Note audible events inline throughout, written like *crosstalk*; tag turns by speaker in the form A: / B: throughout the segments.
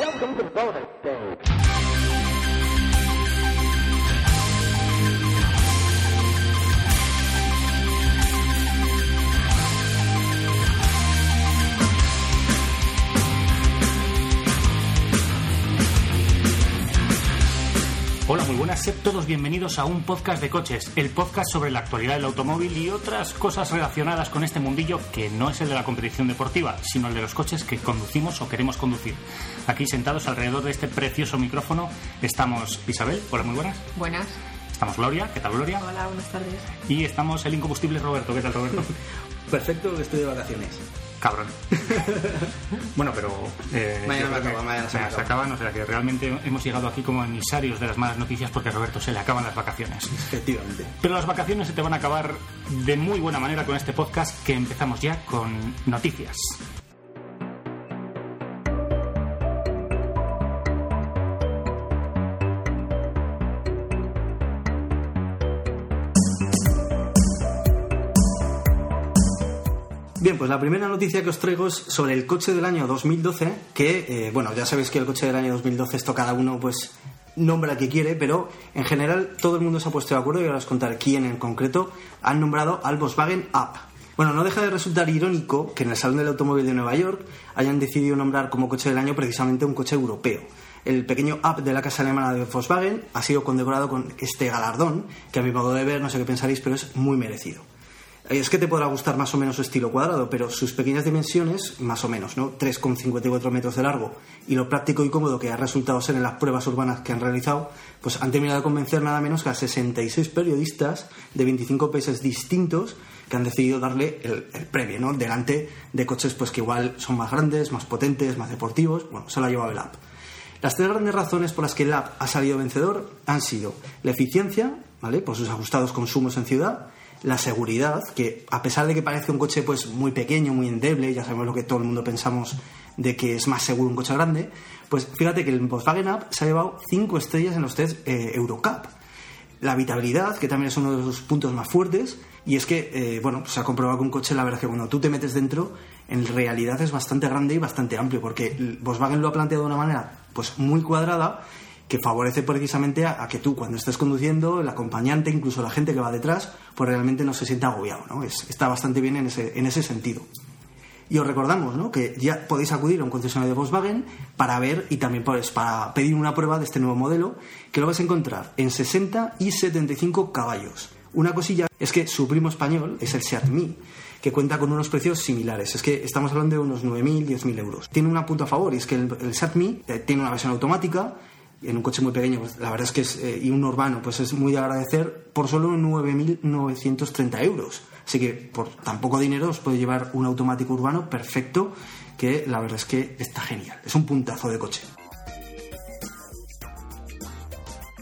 A: Welcome to bonus day.
B: Hola, muy buenas, sed todos bienvenidos a un podcast de coches, el podcast sobre la actualidad del automóvil y otras cosas relacionadas con este mundillo que no es el de la competición deportiva, sino el de los coches que conducimos o queremos conducir. Aquí sentados alrededor de este precioso micrófono estamos Isabel, hola, muy buenas.
C: Buenas.
B: Estamos Gloria, ¿qué tal Gloria?
C: Hola, buenas tardes.
B: Y estamos el incombustible Roberto, ¿qué tal Roberto? *laughs*
D: Perfecto, estoy de vacaciones.
B: Cabrón. *laughs* bueno, pero... eh,
D: Mañana acaba,
B: que
D: mañana se me
B: se acaban, o sea que realmente hemos llegado aquí como emisarios de las malas noticias porque a Roberto se le acaban las vacaciones.
D: Efectivamente.
B: Pero las vacaciones se te van a acabar de muy buena manera con este podcast que empezamos ya con noticias.
D: Bien, pues la primera noticia que os traigo es sobre el coche del año 2012, que, eh, bueno, ya sabéis que el coche del año 2012 esto cada uno pues nombra que quiere, pero en general todo el mundo se ha puesto de acuerdo y ahora os contar quién en concreto han nombrado al Volkswagen Up. Bueno, no deja de resultar irónico que en el Salón del Automóvil de Nueva York hayan decidido nombrar como coche del año precisamente un coche europeo. El pequeño Up de la casa alemana de Volkswagen ha sido condecorado con este galardón, que a mi modo de ver, no sé qué pensaréis, pero es muy merecido. Es que te podrá gustar más o menos su estilo cuadrado, pero sus pequeñas dimensiones, más o menos, ¿no? 3,54 metros de largo y lo práctico y cómodo que ha resultado ser en las pruebas urbanas que han realizado, pues han terminado de convencer nada menos que a 66 periodistas de 25 países distintos que han decidido darle el, el premio, ¿no? Delante de coches pues que igual son más grandes, más potentes, más deportivos. Bueno, se lo ha llevado el app. Las tres grandes razones por las que el app ha salido vencedor han sido la eficiencia, ¿vale? Por sus ajustados consumos en ciudad, la seguridad, que a pesar de que parece un coche pues muy pequeño, muy endeble, ya sabemos lo que todo el mundo pensamos de que es más seguro un coche grande, pues fíjate que el Volkswagen Up se ha llevado 5 estrellas en los test eh, Eurocup. La habitabilidad, que también es uno de los puntos más fuertes, y es que, eh, bueno, se ha comprobado que un coche, la verdad es que cuando tú te metes dentro, en realidad es bastante grande y bastante amplio, porque Volkswagen lo ha planteado de una manera pues muy cuadrada que favorece precisamente a, que tú cuando estés conduciendo, el acompañante, incluso la gente que va detrás, pues realmente no se sienta agobiado, ¿no? Es, está bastante bien en ese, en ese sentido. Y os recordamos ¿no? que ya podéis acudir a un concesionario de Volkswagen para ver y también pues, para pedir una prueba de este nuevo modelo, que lo vais a encontrar en 60 y 75 caballos. Una cosilla es que su primo español es el Seat Mii, que cuenta con unos precios similares. Es que estamos hablando de unos 9.000, 10.000 euros. Tiene una punto a favor y es que el, el Seat Mii eh, tiene una versión automática, en un coche muy pequeño, pues la verdad es que es, eh, y un urbano, pues es muy de agradecer por solo 9.930 euros. Así que por tan poco dinero os puede llevar un automático urbano perfecto, que la verdad es que está genial. Es un puntazo de coche.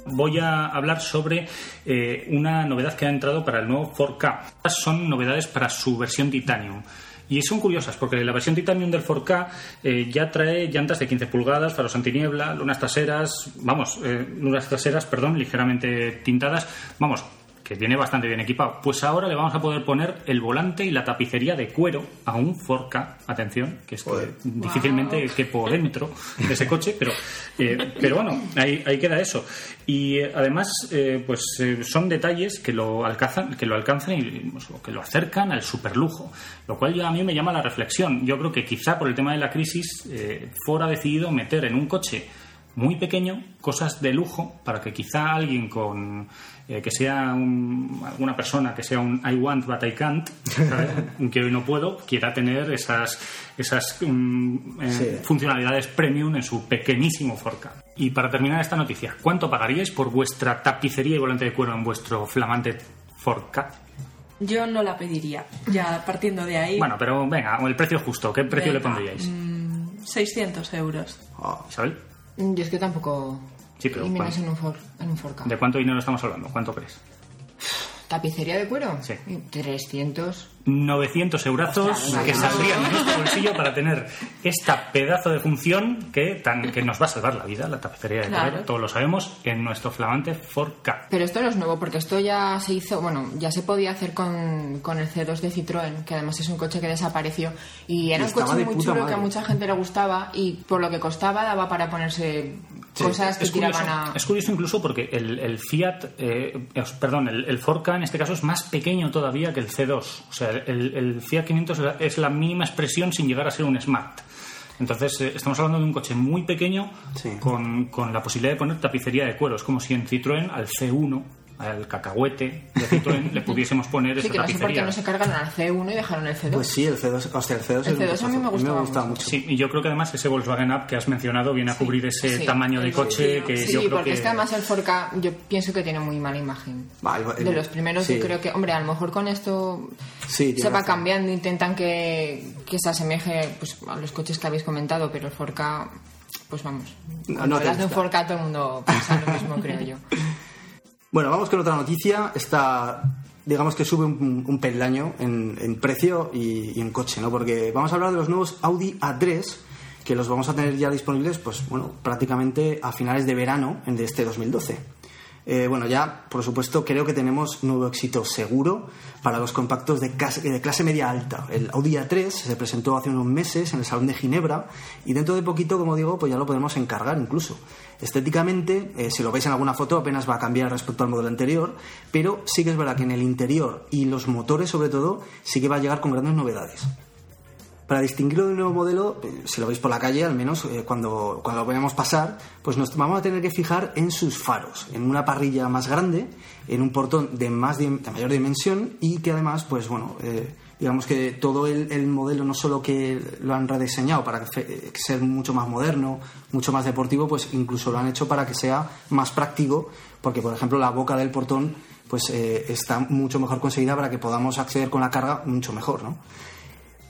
B: Voy a hablar sobre eh, una novedad que ha entrado para el nuevo 4K. Son novedades para su versión Titanium. Y son curiosas porque la versión Titanium del 4K eh, ya trae llantas de 15 pulgadas, faros antiniebla, lunas traseras, vamos, eh, lunas traseras, perdón, ligeramente tintadas, vamos, que viene bastante bien equipado. Pues ahora le vamos a poder poner el volante y la tapicería de cuero a un 4K. Atención, que es que
D: Joder.
B: difícilmente
C: Wow.
B: quepo dentro de ese coche, pero, eh, pero bueno, ahí, ahí queda eso. Y eh, además, eh, pues eh, son detalles que lo alcanzan, que lo alcanzan y pues, que lo acercan al superlujo, lo cual ya a mí me llama la reflexión. Yo creo que quizá por el tema de la crisis, eh, Ford ha decidido meter en un coche muy pequeño cosas de lujo para que quizá alguien con eh, que sea un- alguna persona que sea un I want but I can't ¿sabes? *laughs* un quiero y no puedo quiera tener esas esas mm, eh,
D: Sí.
B: funcionalidades premium en su pequeñísimo 4K y para terminar esta noticia ¿cuánto pagaríais por vuestra tapicería y volante de cuero en vuestro flamante 4K?
C: Yo no la pediría. Ya partiendo de ahí.
B: Bueno, pero venga, el precio justo, ¿qué precio le pondríais?
C: mm, 600 euros.
D: Ah,
B: Isabel,
E: Yo es que tampoco.
B: Sí, pero
E: y menos en un, for, en un 4K.
B: ¿de cuánto dinero estamos hablando? ¿Cuánto crees?
E: ¿Tapicería de cuero?
B: Sí.
E: 300.
B: 900 eurazos que saldrían de nuestro bolsillo para tener esta pedazo de función que, tan, que nos va a salvar la vida, la tapicería de
C: Claro.
B: todos lo sabemos, en nuestro flamante 4K.
E: Pero esto no es nuevo, porque esto ya se hizo, bueno, ya se podía hacer con, con el C2 de Citroën, que además es un coche que desapareció. Y era
D: Y
E: un coche muy chulo que a mucha gente le gustaba y por lo que costaba daba para ponerse
D: Sí,
E: cosas que
B: Es curioso,
E: tiraban a...
B: es curioso incluso porque el, el Fiat, eh, os- perdón, el, el 4K en este caso es más pequeño todavía que el C2. O sea, el, el Fiat 500 es la- es la mínima expresión sin llegar a ser un Smart. Entonces, eh, estamos hablando de un coche muy pequeño
D: Sí.
B: con, con la posibilidad de poner tapicería de cuero. Es como si en Citroën al C1, al cacahuete de Citroën, le pudiésemos poner
E: Sí,
B: esa
E: que no sé por qué no se cargaron al C1 y dejaron el C2.
D: Pues sí, el C2, hostia, el C2,
E: El
D: es un
E: C2 a mí me gustaba
D: gustaba
E: mucho.
D: mucho.
B: Sí, y yo creo que además ese Volkswagen Up que has mencionado viene a cubrir ese
E: Sí,
B: tamaño de coche que
E: sí,
B: yo creo
E: porque
B: que...
E: es que además el 4K yo pienso que tiene muy mala imagen.
D: Va, el- el-
E: de los primeros
D: sí.
E: yo creo que, hombre, a lo mejor con esto
D: Sí,
E: se va
D: razón.
E: cambiando, intentan que, que se asemeje pues, a los coches que habéis comentado, pero el 4K, pues vamos,
D: No,
E: cuando
D: no te
E: hablas de un. 4K todo el mundo piensa lo mismo, creo yo. *laughs*
D: Bueno, vamos con otra noticia. Esta, digamos que sube un, peldaño en, precio y, y en coche, ¿no? Porque vamos a hablar de los nuevos Audi A3 que los vamos a tener ya disponibles, pues bueno, prácticamente a finales de verano de este 2012. Eh, bueno, ya, por supuesto, creo que tenemos nuevo éxito seguro para los compactos de clase, media alta. El Audi A3 se presentó hace unos meses en el Salón de Ginebra y dentro de poquito, como digo, pues ya lo podemos encargar incluso. Estéticamente, eh, si lo veis en alguna foto, apenas va a cambiar respecto al modelo anterior, pero sí que es verdad que en el interior y los motores, sobre todo, sí que va a llegar con grandes novedades. Para distinguirlo de un nuevo modelo, eh, si lo veis por la calle, al menos eh, cuando, cuando lo veamos pasar, pues nos vamos a tener que fijar en sus faros, en una parrilla más grande, en un portón de, más de mayor dimensión y que además, pues bueno, eh, digamos que todo el, el modelo no solo que lo han rediseñado para eh, ser mucho más moderno, mucho más deportivo, pues incluso lo han hecho para que sea más práctico, porque por ejemplo la boca del portón pues eh, está mucho mejor conseguida para que podamos acceder con la carga mucho mejor, ¿no?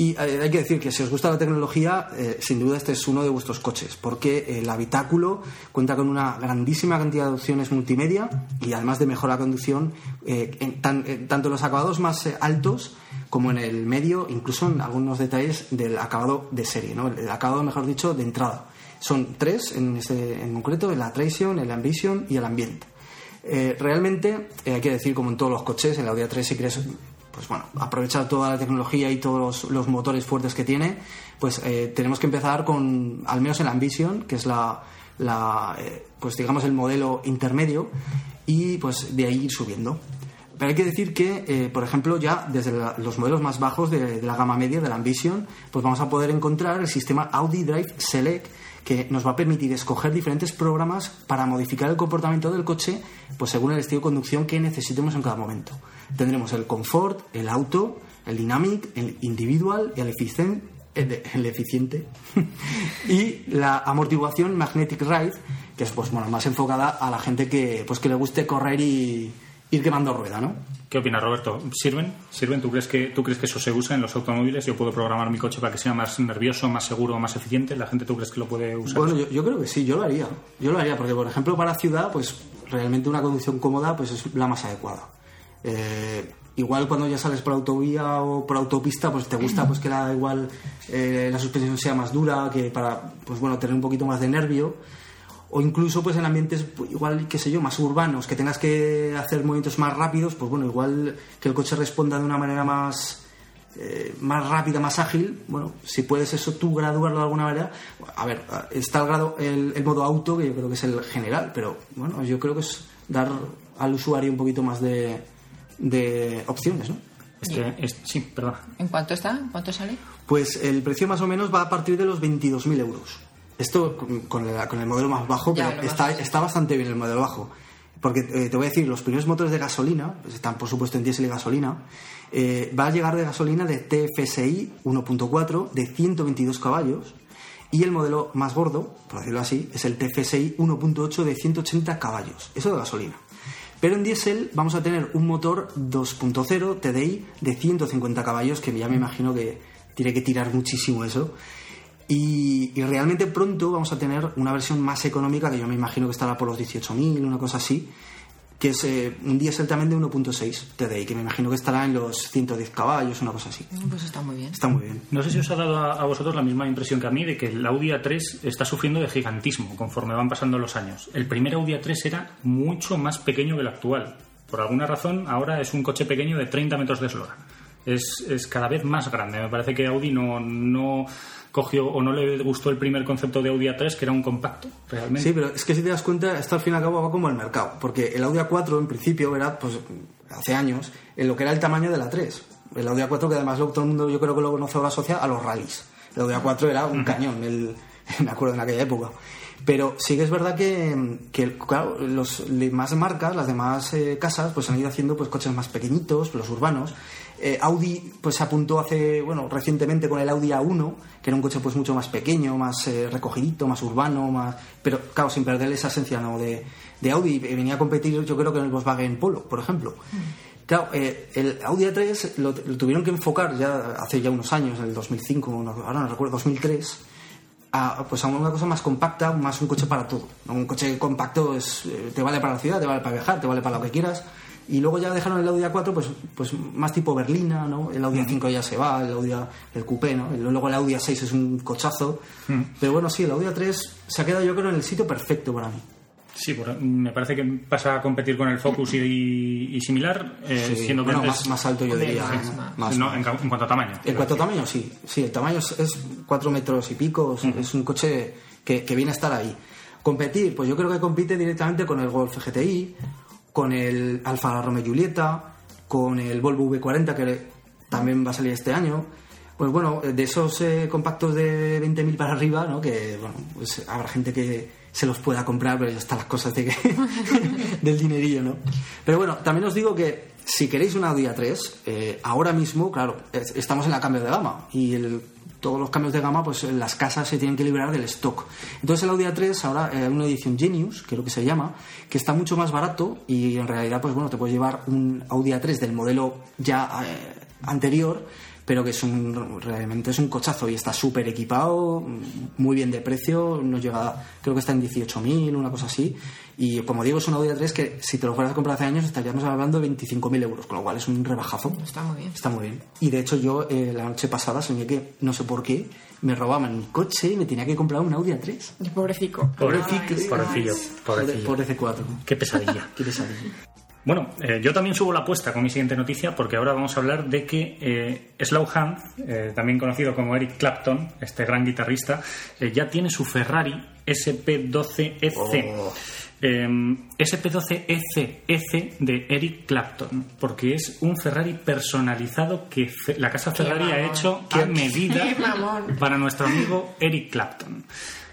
D: Y eh, hay que decir que si os gusta la tecnología, eh, sin duda este es uno de vuestros coches, porque el habitáculo cuenta con una grandísima cantidad de opciones multimedia y además de mejora conducción, eh, en tan- en tanto en los acabados más altos como en el medio, incluso en algunos detalles del acabado de serie, ¿no? el, acabado, mejor dicho, de entrada. Son tres en, este, en concreto, el Attraction, el Ambition y el Ambient. Eh, realmente, hay que decir, como en todos los coches, el Audi A3 si quieres pues bueno, aprovechar toda la tecnología y todos los, motores fuertes que tiene, pues eh, tenemos que empezar con, al menos el Ambition, que es la, eh, pues digamos el modelo intermedio, y pues de ahí ir subiendo. Pero hay que decir que, eh, por ejemplo, ya desde los modelos más bajos de, de la gama media, de la Ambition, pues vamos a poder encontrar el sistema Audi Drive Select, que nos va a permitir escoger diferentes programas para modificar el comportamiento del coche, pues según el estilo de conducción que necesitemos en cada momento. Tendremos el Comfort, el Auto, el Dynamic, el Individual, el Eficiente, el, el eficiente *laughs* y la amortiguación Magnetic Ride, que es pues bueno más enfocada a la gente que pues que le guste correr y ir quemando rueda, ¿no?
B: ¿Qué opinas, Roberto? ¿Sirven? ¿Sirven? ¿Tú crees, que, ¿Tú crees que eso se usa en los automóviles? ¿Yo puedo programar mi coche para que sea más nervioso, más seguro, más eficiente? ¿La gente tú crees que lo puede usar?
D: Bueno, yo, yo creo que sí, yo lo haría. Yo lo haría, porque por ejemplo para ciudad, pues realmente una conducción cómoda pues es la más adecuada. Eh, igual cuando ya sales por autovía o por autopista, pues te gusta pues que la, igual eh, la suspensión sea más dura, que para pues bueno tener un poquito más de nervio. O incluso pues en ambientes pues, igual, qué sé yo, más urbanos, que tengas que hacer movimientos más rápidos, pues bueno, igual que el coche responda de una manera más, eh, más rápida, más ágil, bueno, si puedes eso tú graduarlo de alguna manera, a ver, está el, grado, el, el modo auto, que yo creo que es el general, pero bueno, yo creo que es dar al usuario un poquito más de, de opciones, ¿no?
B: Este, este- sí, perdona.
E: ¿En cuánto está? ¿En cuánto sale?
D: Pues el precio más o menos va a partir de los 22.000 euros. Esto con, con el, con el modelo más bajo,
E: Ya,
D: pero está,
E: bajo,
D: está bastante bien el modelo bajo. Porque eh, te voy a decir, los primeros motores de gasolina, pues están por supuesto en diésel y gasolina, eh, va a llegar de gasolina de TFSI 1.4 de 122 caballos y el modelo más gordo, por decirlo así, es el TFSI 1.8 de 180 caballos. Eso de gasolina. Pero en diésel vamos a tener un motor 2.0 TDI de 150 caballos, que ya me imagino que tiene que tirar muchísimo eso. Y, y realmente pronto vamos a tener una versión más económica, que yo me imagino que estará por los 18.000, una cosa así. que es eh, un diésel también de 1.6 TDI, que me imagino que estará en los 110 caballos, una cosa así.
E: Pues está muy bien.
D: Está muy bien.
B: No sé si os ha dado a, a vosotros la misma impresión que a mí de que el Audi A3 está sufriendo de gigantismo conforme van pasando los años. El primer Audi A3 era mucho más pequeño que el actual. Por alguna razón, ahora es un coche pequeño de 30 metros de eslora. Es, es cada vez más grande. Me parece que Audi no, no cogió o no le gustó el primer concepto de Audi A3, que era un compacto, realmente.
D: Sí, pero es que si te das cuenta, esto al fin y al cabo va como el mercado. Porque el Audi A4 en principio era, pues, hace años, en lo que era el tamaño de la 3. El Audi A4 que además lo- todo el mundo yo creo que lo conoce ahora asocia a los rallies. El Audi A4 era un cañón, el, *laughs* me acuerdo en aquella época. Pero sí que es verdad que, que, claro, los demás marcas, las demás eh, casas, pues han ido haciendo pues coches más pequeñitos, los urbanos. Eh, Audi pues se apuntó hace, bueno, recientemente con el Audi A1, que era un coche pues mucho más pequeño, más eh, recogidito, más urbano, más pero claro, sin perder esa esencia no de, de Audi. Venía a competir yo creo que en el Volkswagen Polo, por ejemplo. Claro, eh, el Audi A3 lo, lo tuvieron que enfocar ya hace ya unos años, en el 2005, no- ahora no recuerdo, 2003, a, pues a una cosa más compacta, más un coche para todo. Un coche compacto es, eh, te vale para la ciudad, te vale para viajar, te vale para lo que quieras. Y luego ya dejaron el Audi A4 pues, pues más tipo berlina, ¿no? El Audi A5 ya se va, el Audi A- el coupé, ¿no? Y Luego el Audi A6 es un cochazo. Pero bueno, sí, el Audi A3 se ha quedado yo creo en el sitio perfecto para mí.
B: Sí, por- me parece que pasa a competir con el Focus y, y similar, eh,
D: Sí,
B: siendo que
D: bueno,
B: antes-
D: más, más alto yo diría.
E: más,
D: ¿no?
E: más.
D: Más,
B: no,
D: más.
B: en, cuanto a tamaño.
D: En cuanto a tamaño, sí. Sí, el tamaño es, es cuatro metros y pico. Es, es un coche que, que viene a estar ahí. Competir, pues yo creo que compite directamente con el Golf GTI, con el Alfa Romeo Giulietta, con el Volvo V40 que también va a salir este año. Pues bueno, de esos eh, compactos de 20.000 para arriba, ¿no? Que bueno, pues habrá gente que se los pueda comprar, pero ya están las cosas de que *laughs* *laughs* del dinerillo, ¿no? Pero bueno, también os digo que si queréis una Audi A3, eh, ahora mismo, claro, es- estamos en la cambio de gama y el- todos los cambios de gama, pues las casas se tienen que liberar del stock. Entonces el Audi A3 ahora eh, una edición Genius, creo que se llama, que está mucho más barato y en realidad, pues bueno, te puedes llevar un Audi A3 del modelo ya eh, anterior pero que es un, realmente es un cochazo y está súper equipado, muy bien de precio, nos llega, creo que está en 18.000, una cosa así, y como digo, es un Audi A3 que si te lo fueras a comprar hace años estaríamos hablando de 25.000 euros, con lo cual es un rebajazo.
E: Está muy bien.
D: Está muy bien. Y de hecho yo eh, la noche pasada soñé que, no sé por qué, me robaban mi coche y me tenía que comprar un Audi A3.
E: Y Pobrecico.
B: Pobrecito, pobrecillo,
D: Pobre,
B: pobrecillo.
D: pobre C4.
B: Qué pesadilla. *laughs*
D: Qué pesadilla.
B: Bueno, eh, yo también subo la apuesta con mi siguiente noticia porque ahora vamos a hablar de que eh, Slowhand, eh, también conocido como Eric Clapton, este gran guitarrista, eh, ya tiene su Ferrari SP12EC.
D: Oh.
B: Eh, SP12EC EC de Eric Clapton, porque es un Ferrari personalizado que fe- la casa Ferrari ha hecho a medida
E: Qué mamón.
B: para nuestro amigo Eric Clapton.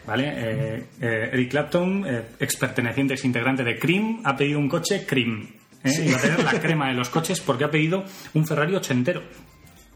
B: ¿Vale? Eh, eh, Eric Clapton, eh, ex perteneciente, ex integrante de Cream, ha pedido un coche Cream. ¿eh? Y va a tener la crema de los coches porque ha pedido un Ferrari ochentero.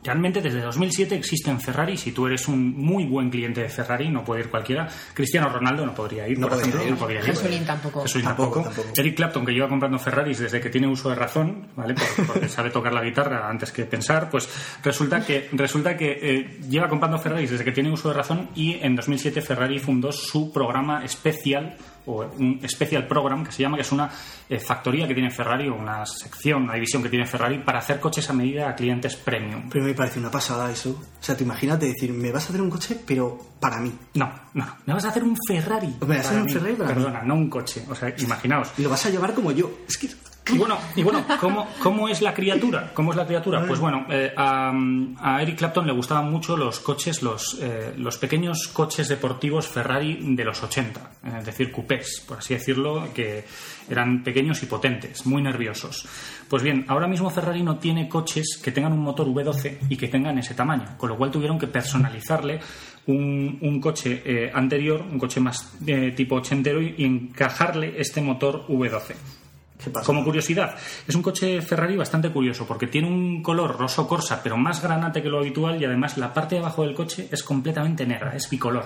B: Realmente desde 2007 existen Ferrari. Si tú eres un muy buen cliente de Ferrari, no puede ir cualquiera. Cristiano Ronaldo no podría ir,
D: No
B: por
D: podría
B: ejemplo.
D: ir.
B: No podría ir.
E: Jesulín tampoco.
B: Jesulín
D: Tampoco,
B: tampoco.
D: tampoco.
B: Eric Clapton, que lleva comprando Ferraris desde que tiene uso de razón, ¿vale? Por- Porque *laughs* sabe tocar la guitarra antes que pensar, pues resulta que, resulta que eh, lleva comprando Ferraris desde que tiene uso de razón y en 2007 Ferrari fundó su programa especial o un special program que se llama que es una eh, factoría que tiene Ferrari o una sección, una división que tiene Ferrari para hacer coches a medida a clientes premium.
D: Pero me parece una pasada eso. O sea, te imagínate decir, me vas a hacer un coche, pero para mí.
B: No, no. Me vas a hacer un Ferrari.
D: Me vas a hacer un
B: mí.
D: Ferrari para mí.
B: Perdona, no un coche. O sea, imaginaos.
D: Y lo vas a llevar como yo. Es que...
B: Y bueno, y bueno ¿cómo, ¿cómo es la criatura? ¿Cómo es la criatura? Pues bueno, eh, a, a Eric Clapton le gustaban mucho los coches, los, eh, los pequeños coches deportivos Ferrari de los 80, eh, es decir, coupés, por así decirlo, que eran pequeños y potentes, muy nerviosos. Pues bien, ahora mismo Ferrari no tiene coches que tengan un motor V12 y que tengan ese tamaño, con lo cual tuvieron que personalizarle un, un coche eh, anterior, un coche más eh, tipo ochentero y, y encajarle este motor V12.
D: ¿Qué pasa?
B: Como curiosidad, es un coche Ferrari bastante curioso porque tiene un color roso corsa, pero más granate que lo habitual y además la parte de abajo del coche es completamente negra, es bicolor.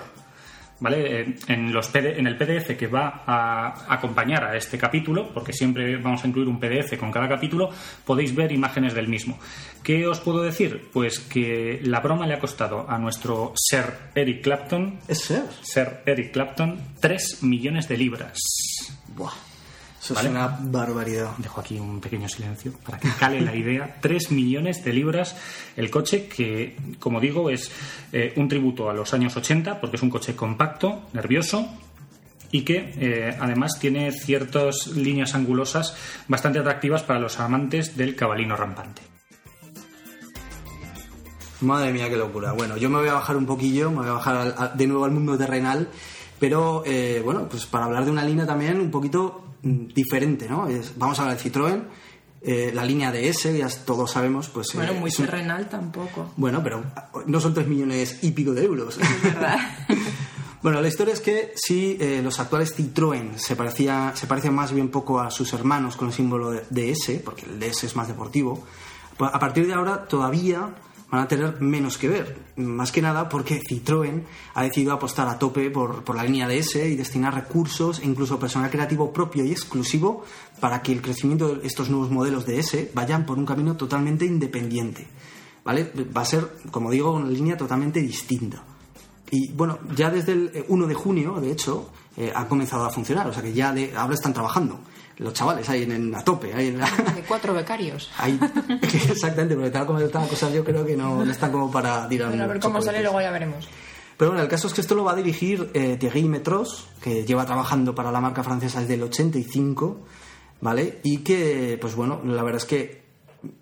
B: ¿Vale? Eh, En, los PD en el PDF que va a acompañar a este capítulo, porque siempre vamos a incluir un PDF con cada capítulo, podéis ver imágenes del mismo. ¿Qué os puedo decir? Pues que la broma le ha costado a nuestro Sir Eric Clapton,
D: Es ser.
B: Sir Eric Clapton, 3 millones de libras.
D: Buah. Eso
B: ¿vale?
D: es una barbaridad.
B: Dejo aquí un pequeño silencio para que cale la idea. *laughs* 3 millones de libras el coche que, como digo, es eh, un tributo a los años 80 porque es un coche compacto, nervioso y que eh, además tiene ciertas líneas angulosas bastante atractivas para los amantes del cabalino rampante.
D: Madre mía, qué locura. Bueno, yo me voy a bajar un poquillo, me voy a bajar al- a- de nuevo al mundo terrenal, pero eh, bueno, pues para hablar de una línea también un poquito diferente, ¿no? Es- vamos a hablar de Citroën, eh, la línea DS, ya todos sabemos, pues... eh,
C: Bueno, muy
D: es un-
C: terrenal tampoco.
D: Bueno, pero no son 3 millones y pico de euros.
C: Es verdad. *laughs*
D: Bueno, la historia es que si eh, los actuales Citroën se, parecía, se parecen más bien poco a sus hermanos con el símbolo de DS, porque el DS es más deportivo, a partir de ahora todavía van a tener menos que ver. Más que nada porque Citroën ha decidido apostar a tope por, por la línea DS y destinar recursos e incluso personal creativo propio y exclusivo para que el crecimiento de estos nuevos modelos de S vayan por un camino totalmente independiente. ¿Vale? Va a ser, como digo, una línea totalmente distinta. Y bueno, ya desde el eh, 1 de junio, de hecho, eh, ha comenzado a funcionar. O sea que ya de, ahora están trabajando los chavales ahí en, en- a tope. Ahí en la-
E: De cuatro becarios. *laughs*
D: ahí- exactamente, porque tal como está la cosa, yo creo que no, no están como para tirar
E: Bueno, a ver cómo sale, luego ya veremos.
D: Pero bueno, el caso es que esto lo va a dirigir eh, Thierry Metros, que lleva trabajando para la marca francesa desde el 85, ¿vale? Y que, pues bueno, la verdad es que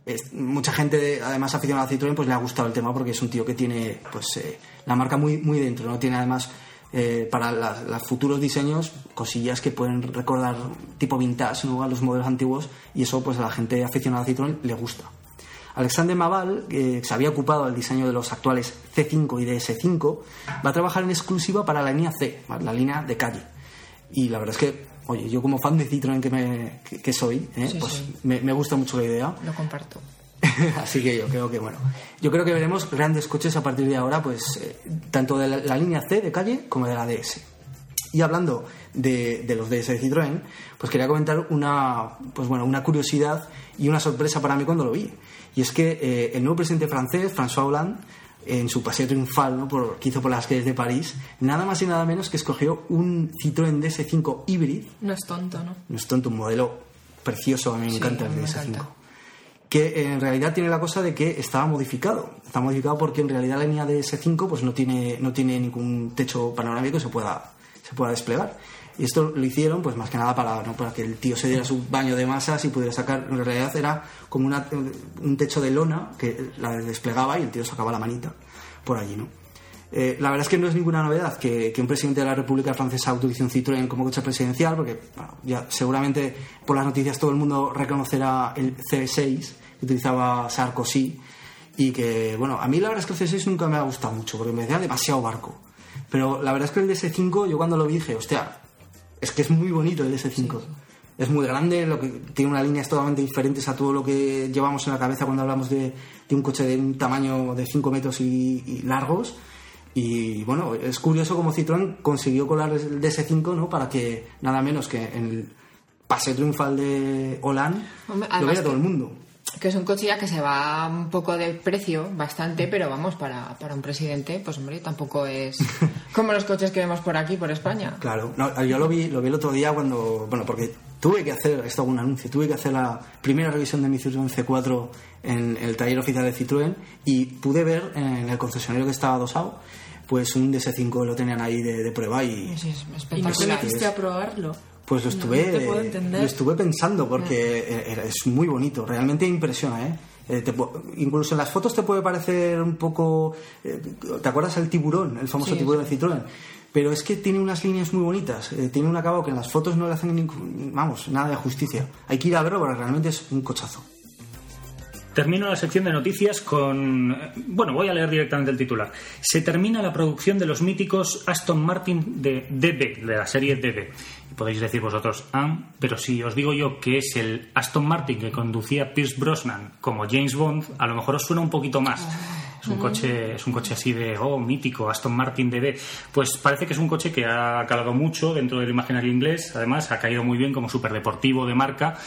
D: es- mucha gente, además aficionada a Citroën, pues le ha gustado el tema porque es un tío que tiene, pues, eh, la marca muy, muy dentro, ¿no? Tiene además, eh, para los futuros diseños, cosillas que pueden recordar tipo vintage, ¿no? A los modelos antiguos y eso, pues a la gente aficionada a Citroën le gusta. Alexander Maval, que se había ocupado del diseño de los actuales C5 y DS5, va a trabajar en exclusiva para la línea C, la línea de calle. Y la verdad es que, oye, yo como fan de Citroën que, me, que, que soy, ¿eh?
E: Sí,
D: pues
E: sí.
D: Me, me gusta mucho la idea.
E: Lo comparto. *laughs*
D: Así que yo creo que, bueno, yo creo que veremos grandes coches a partir de ahora, pues eh, tanto de la, la línea C de calle como de la DS. Y hablando de, de los DS de Citroën, pues quería comentar una, pues bueno, una curiosidad y una sorpresa para mí cuando lo vi. Y es que eh, el nuevo presidente francés, François Hollande, en su paseo triunfal ¿no? por, que hizo por las calles de París, nada más y nada menos que escogió un Citroën DS5 Hybrid,
C: No es tonto, ¿no?
D: no es tonto, un modelo precioso, a mí me
E: Sí,
D: encanta el
E: me
D: DS5
E: encanta.
D: Que en realidad tiene la cosa de que estaba modificado. Está modificado porque en realidad la línea de S5 pues no tiene, no tiene ningún techo panorámico que se pueda, se pueda desplegar. Y esto lo hicieron pues más que nada para, ¿no? para que el tío se diera su baño de masas y pudiera sacar, en realidad era como una- un techo de lona que la desplegaba y el tío sacaba la manita por allí, ¿no? Eh, la verdad es que no es ninguna novedad que, que un presidente de la República Francesa utilice un Citroën como coche presidencial, porque bueno, ya seguramente por las noticias todo el mundo reconocerá el C6 que utilizaba Sarkozy y que, bueno, a mí la verdad es que el C6 nunca me ha gustado mucho porque me decía demasiado barco. Pero la verdad es que el DS5 yo cuando lo vi dije, hostia, es que es muy bonito el DS5. Es muy grande, lo que tiene unas líneas totalmente diferentes a todo lo que llevamos en la cabeza cuando hablamos de, de un coche de un tamaño de 5 metros y, y largos. Y bueno, es curioso cómo Citroën consiguió colar el DS5 ¿no? para que nada menos que en el pase triunfal de Hollande
E: Hombre,
D: lo vea todo el mundo.
E: Que es un coche ya que se va un poco de precio, bastante, pero vamos, para, para un presidente, pues hombre, tampoco es *laughs* como los coches que vemos por aquí, por España.
D: Claro, no, yo lo vi, lo vi el otro día cuando, bueno, porque tuve que hacer, esto un anuncio, tuve que hacer la primera revisión de mi Citroën C4 en el taller oficial de Citroën y pude ver en el concesionario que estaba adosado, pues un DS5 lo tenían ahí de, de prueba y
E: Sí, es
C: ¿Y no te
E: espectacular.
C: metiste a probarlo?
D: Pues lo estuve,
C: no te puedo entender.
D: lo estuve pensando porque eh, era- es muy bonito, realmente impresiona, ¿eh? Eh, te incluso en las fotos te puede parecer un poco... eh, ¿Te acuerdas el tiburón, el famoso
E: Sí,
D: tiburón de Citroën? Pero es que tiene unas líneas muy bonitas, eh, tiene un acabado que en las fotos no le hacen ningún- vamos, nada de justicia. Hay que ir a verlo porque realmente es un cochazo.
B: Termino la sección de noticias con. Bueno, voy a leer directamente el titular. Se termina la producción de los míticos Aston Martin de DB, de la serie DB. Y podéis decir vosotros, ah, pero si os digo yo que es el Aston Martin que conducía Pierce Brosnan como James Bond, a lo mejor os suena un poquito más. Es un coche, es un coche así de, oh, mítico, Aston Martin DB. Pues parece que es un coche que ha calado mucho dentro del imaginario inglés. Además, ha caído muy bien como superdeportivo de marca.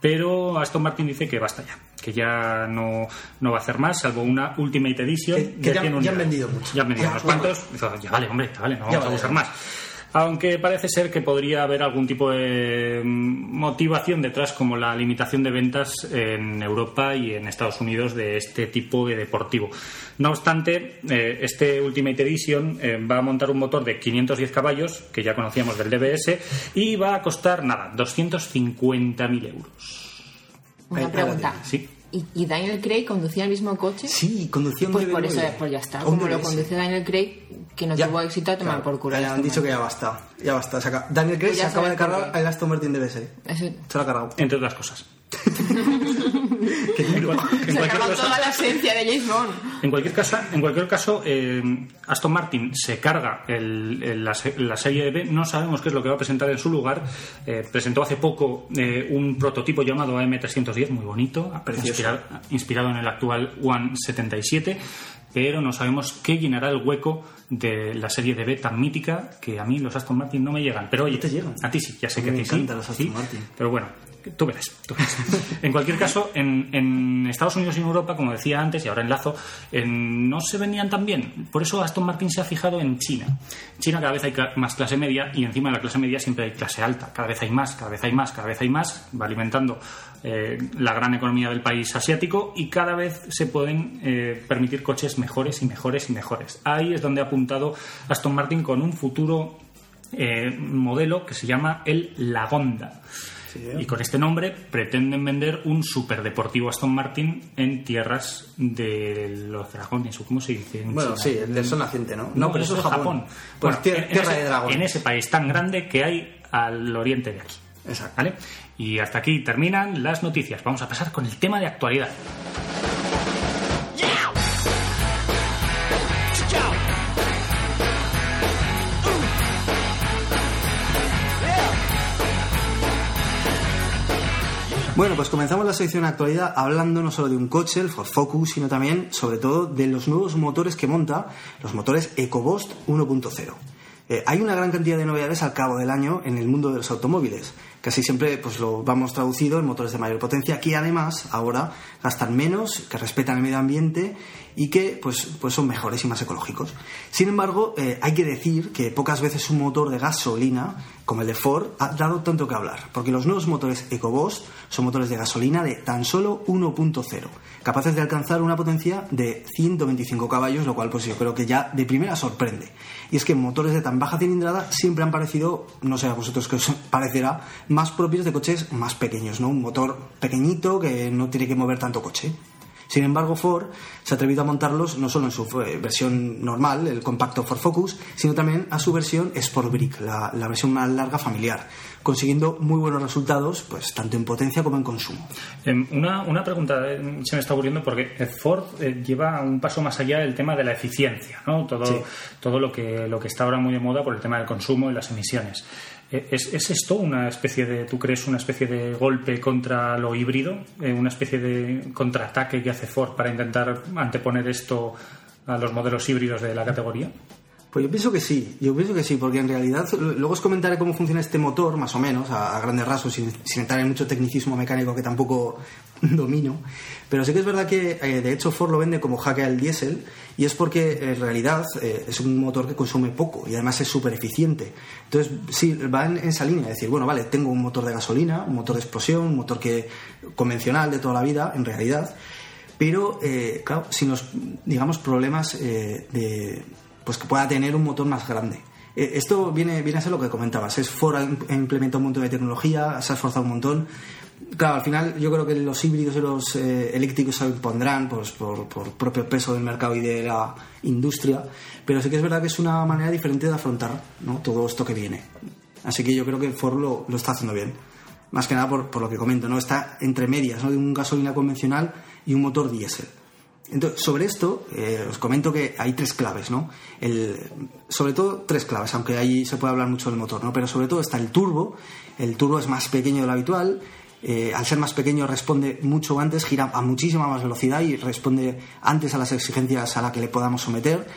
B: Pero Aston Martin dice que basta ya, que ya no, no va a hacer más, salvo una Ultimate Edition.
D: Que- que
B: de
D: ya-
B: 100
D: ya han vendido mucho.
B: Ya han vendido
D: Ya,
B: unos
D: bueno.
B: cuantos. Ya vale, hombre, ya vale, no
D: Ya
B: vamos a usar más. Aunque parece ser que podría haber algún tipo de mm, motivación detrás, como la limitación de ventas en Europa y en Estados Unidos de este tipo de deportivo. No obstante, eh, este Ultimate Edition eh, va a montar un motor de 510 caballos, que ya conocíamos del DBS, y va a costar, nada, 250.000 euros.
E: Una pregunta.
B: Sí.
E: ¿Y, y Daniel Craig conducía el mismo coche?
D: Sí, conducción
E: Pues
D: de
E: por eso,
D: B9.
E: pues ya está.
D: Un
E: Como lo conduce Daniel Craig, que no
D: Ya.
E: tuvo éxito, a tomar
D: Claro,
E: por culo.
D: Ya han dicho que ya basta. Ya basta. Daniel Craig
E: Pues
D: se acaba de cargar el Aston Martin DBS.
E: Eso-
D: Se lo ha cargado.
B: Entre otras cosas. *laughs*
E: Se
B: cualquier
E: acabó toda la esencia de James Bond.
B: En cualquier caso, en cualquier caso eh, Aston Martin se carga el- el- la, la serie B. No sabemos qué es lo que va a presentar en su lugar. Eh, presentó hace poco eh, un prototipo llamado AM310, muy bonito, inspirado, inspirado en el actual One 77. Pero no sabemos qué llenará el hueco de la serie de B tan mítica que a mí los Aston Martin no me llegan. Pero oye,
D: te llegan?
B: a ti sí, ya sé
D: A
B: que a
D: mí
B: ti
D: me
B: sí.
D: los Aston
B: sí,
D: Martin.
B: pero bueno, tú verás. tú verás. en cualquier caso, en, Estados Unidos y en Europa, como decía antes, y ahora enlazo, en- no se vendían tan bien. Por eso Aston Martin se ha fijado en China. China cada vez hay más clase media y encima de la clase media siempre hay clase alta. Cada vez hay más, cada vez hay más, cada vez hay más. Va alimentando eh, la gran economía del país asiático y cada vez se pueden eh, permitir coches mejores y mejores y mejores. Ahí es donde ha apuntado Aston Martin con un futuro eh, modelo que se llama el Lagonda. Y con este nombre pretenden vender un superdeportivo Aston Martin en tierras de los dragones, o cómo se dice. en
D: Bueno,
B: China?
D: sí, el del sol naciente, ¿no?
B: No, pero eso es Japón.
D: Pues
B: Bueno,
D: tier-
B: en- en
D: tierra
B: ese-
D: de dragón.
B: En ese país tan grande que hay al oriente de aquí.
D: Exacto.
B: ¿Vale? Y hasta aquí terminan las noticias. Vamos a pasar con el tema de actualidad.
D: Bueno, pues comenzamos la sección actualidad hablando no solo de un coche, el Ford Focus, sino también, sobre todo, de los nuevos motores que monta, los motores EcoBoost 1.0. Eh, hay una gran cantidad de novedades al cabo del año en el mundo de los automóviles. Casi siempre pues, lo vamos traducido en motores de mayor potencia que además ahora gastan menos, que respetan el medio ambiente y que pues, pues son mejores y más ecológicos. Sin embargo, eh, hay que decir que pocas veces un motor de gasolina como el de Ford ha dado tanto que hablar, porque los nuevos motores EcoBoost son motores de gasolina de tan solo 1.0, capaces de alcanzar una potencia de 125 caballos, lo cual pues yo creo que ya de primera sorprende. Y es que motores de tan baja cilindrada siempre han parecido, no sé a vosotros qué os *laughs* parecerá, más propios de coches más pequeños, ¿no? Un motor pequeñito que no tiene que mover tanto coche. Sin embargo, Ford se ha atrevido a montarlos no solo en su eh, versión normal, el compacto Ford Focus, sino también a su versión Sport Brick, la, la versión más larga familiar, consiguiendo muy buenos resultados, pues tanto en potencia como en consumo.
B: Em, Una, una pregunta eh, se me está ocurriendo porque Ford eh, lleva un paso más allá del tema de la eficiencia, ¿no? Todo,
D: Sí.
B: todo lo que lo que está ahora muy de moda por el tema del consumo y las emisiones. ¿Es, es esto una especie de, tú crees, una especie de golpe contra lo híbrido? Eh, ¿Una especie de contraataque que hace Ford para intentar anteponer esto a los modelos híbridos de la categoría?
D: Pues yo pienso que sí, yo pienso que sí, porque en realidad luego os comentaré cómo funciona este motor, más o menos, a, grandes rasgos, sin, entrar en mucho tecnicismo mecánico que tampoco *laughs* domino. Pero sí que es verdad que, eh, de hecho, Ford lo vende como jaque al diésel y es porque en realidad eh, es un motor que consume poco y además es súper eficiente. Entonces, sí, va en, esa línea, decir, bueno, vale, tengo un motor de gasolina, un motor de explosión, un motor que convencional de toda la vida, en realidad, pero, eh, claro, sin los, digamos, problemas eh, de, pues que pueda tener un motor más grande. Eh, esto viene, viene a ser lo que comentabas. Es Ford ha im- ha implementado un montón de tecnología, se ha esforzado un montón. Claro, al final yo creo que los híbridos y los eh, eléctricos se impondrán pues, por, por propio peso del mercado y de la industria, pero sí que es verdad que es una manera diferente de afrontar ¿no? todo esto que viene. Así que yo creo que Ford lo, lo está haciendo bien. Más que nada por, por lo que comento, ¿no? Está entre medias, ¿no? De un gasolina convencional y un motor diésel. Entonces, sobre esto, eh, os comento que hay tres claves, ¿no? El, sobre todo tres claves, aunque ahí se puede hablar mucho del motor, ¿no? Pero sobre todo está el turbo. El turbo es más pequeño de lo habitual. eh, al ser más pequeño responde mucho antes, gira a muchísima más velocidad y responde antes a las exigencias a las que le podamos someter.